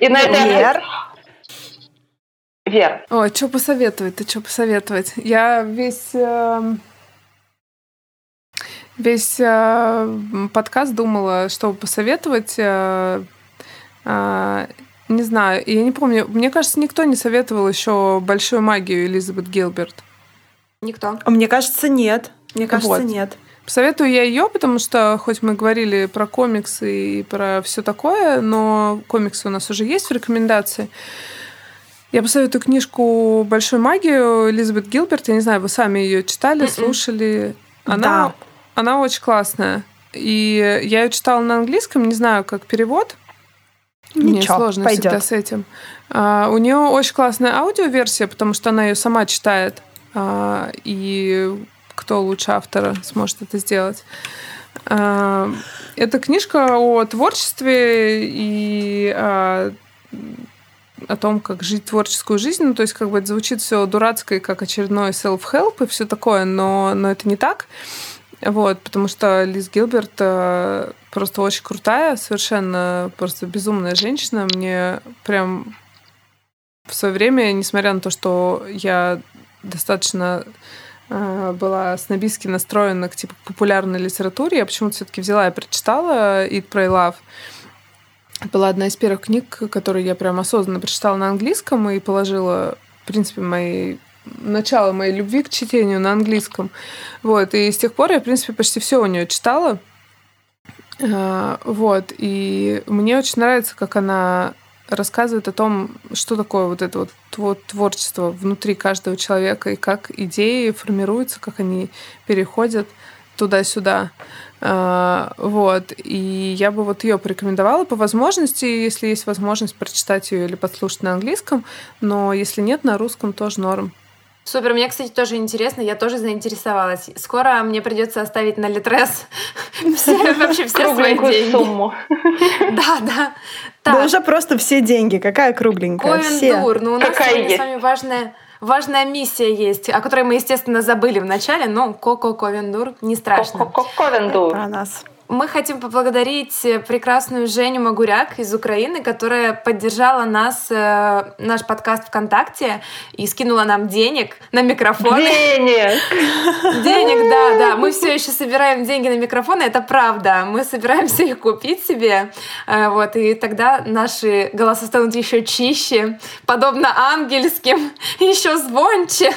[SPEAKER 4] И на это... Вер. Вер.
[SPEAKER 3] О, что посоветовать? Ты что посоветовать? Я весь... Э, весь э, подкаст думала, что посоветовать. Э, э, не знаю, я не помню. Мне кажется, никто не советовал еще большую магию Элизабет Гилберт.
[SPEAKER 2] Никто.
[SPEAKER 1] Мне кажется, нет. Мне кажется, вот. нет.
[SPEAKER 3] Советую я ее, потому что хоть мы говорили про комиксы и про все такое, но комиксы у нас уже есть в рекомендации. Я посоветую книжку «Большую магию» Элизабет Гилберт. Я не знаю, вы сами ее читали, Mm-mm. слушали. Она, да. она очень классная. И я ее читала на английском, не знаю, как перевод. Ничего, Мне сложно пойдет. всегда с этим. А, у нее очень классная аудиоверсия, потому что она ее сама читает. А, и кто лучше автора сможет это сделать. А, это книжка о творчестве и о, о том, как жить творческую жизнь. Ну, то есть, как бы это звучит все дурацко, как очередной self-help и все такое, но, но это не так. Вот, потому что Лиз Гилберт э, просто очень крутая, совершенно просто безумная женщина. Мне прям в свое время, несмотря на то, что я достаточно а, была снобистски настроена к типа популярной литературе, я почему-то все-таки взяла и прочитала Eat, Pray, Love. Это была одна из первых книг, которые я прям осознанно прочитала на английском и положила, в принципе, мои начало моей любви к чтению на английском. Вот. И с тех пор я, в принципе, почти все у нее читала. А, вот. И мне очень нравится, как она рассказывает о том, что такое вот это вот творчество внутри каждого человека и как идеи формируются, как они переходят туда-сюда. А, вот. И я бы вот ее порекомендовала по возможности, если есть возможность прочитать ее или подслушать на английском, но если нет, на русском тоже норм.
[SPEAKER 2] Супер, мне, кстати, тоже интересно, я тоже заинтересовалась. Скоро мне придется оставить на Литрес <laughs> вообще все свои деньги.
[SPEAKER 4] сумму. <laughs>
[SPEAKER 2] Да, да.
[SPEAKER 1] Да уже просто все деньги. Какая кругленькая?
[SPEAKER 2] Ковендур. Ну, у нас сегодня с вами важная важная миссия есть, о которой мы, естественно, забыли в начале, но Коко Ковендур не страшно.
[SPEAKER 4] Коко Ковендур.
[SPEAKER 1] Про нас.
[SPEAKER 2] Мы хотим поблагодарить прекрасную Женю Магуряк из Украины, которая поддержала нас, э, наш подкаст ВКонтакте и скинула нам денег на микрофон.
[SPEAKER 4] Денег!
[SPEAKER 2] Денег, да, да. Мы все еще собираем деньги на микрофоны, это правда. Мы собираемся их купить себе, э, вот, и тогда наши голоса станут еще чище, подобно ангельским, <laughs> еще звонче.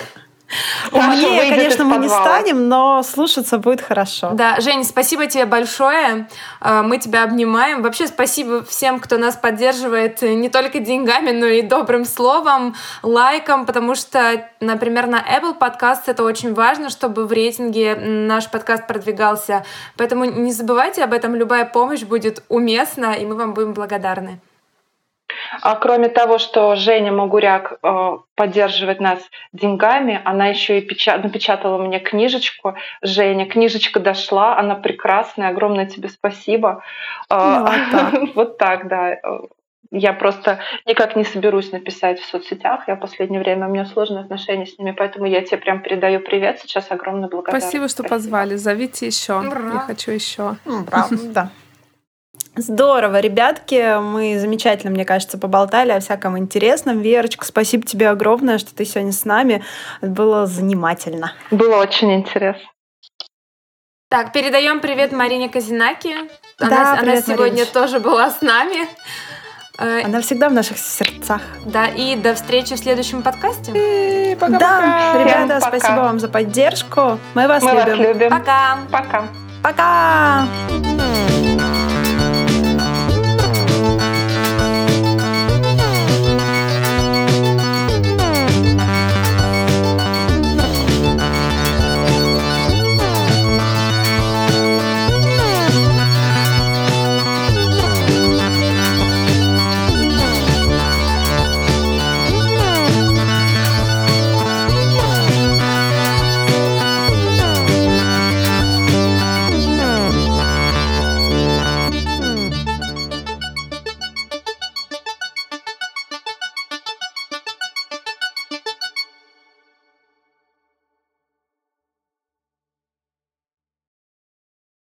[SPEAKER 1] Умнее, конечно, мы не станем, но слушаться будет хорошо.
[SPEAKER 2] Да, Жень, спасибо тебе большое. Э, мы тебя обнимаем. Вообще спасибо всем, кто нас поддерживает не только деньгами, но и добрым словом, лайком, потому что, например, на Apple Podcast это очень важно, чтобы в рейтинге наш подкаст продвигался. Поэтому не забывайте об этом. Любая помощь будет уместна, и мы вам будем благодарны.
[SPEAKER 4] А кроме того, что Женя Магуряк э, поддерживает нас деньгами, она еще и печат, напечатала мне книжечку. Женя, книжечка дошла, она прекрасная, огромное тебе спасибо. Э, ну, вот <laughs> так, да. Я просто никак не соберусь написать в соцсетях. Я в последнее время, у меня сложные отношения с ними, поэтому я тебе прям передаю привет. Сейчас огромное благодарность.
[SPEAKER 3] Спасибо, что Спасибо. позвали. Зовите еще. Ура. Я хочу еще.
[SPEAKER 1] Правда. <laughs> Здорово, ребятки, мы замечательно, мне кажется, поболтали о всяком интересном. Верочка, спасибо тебе огромное, что ты сегодня с нами. Было занимательно.
[SPEAKER 4] Было очень интересно.
[SPEAKER 2] Так, передаем привет Марине Казинаки. Она, да, привет, она сегодня Маринич. тоже была с нами.
[SPEAKER 1] Э, она всегда в наших сердцах.
[SPEAKER 2] Да, и до встречи в следующем подкасте.
[SPEAKER 1] И пока, да, пока. ребята, пока. спасибо вам за поддержку. Мы вас
[SPEAKER 4] Мы
[SPEAKER 1] любим.
[SPEAKER 4] Вас любим.
[SPEAKER 2] Пока.
[SPEAKER 4] Пока.
[SPEAKER 1] Пока.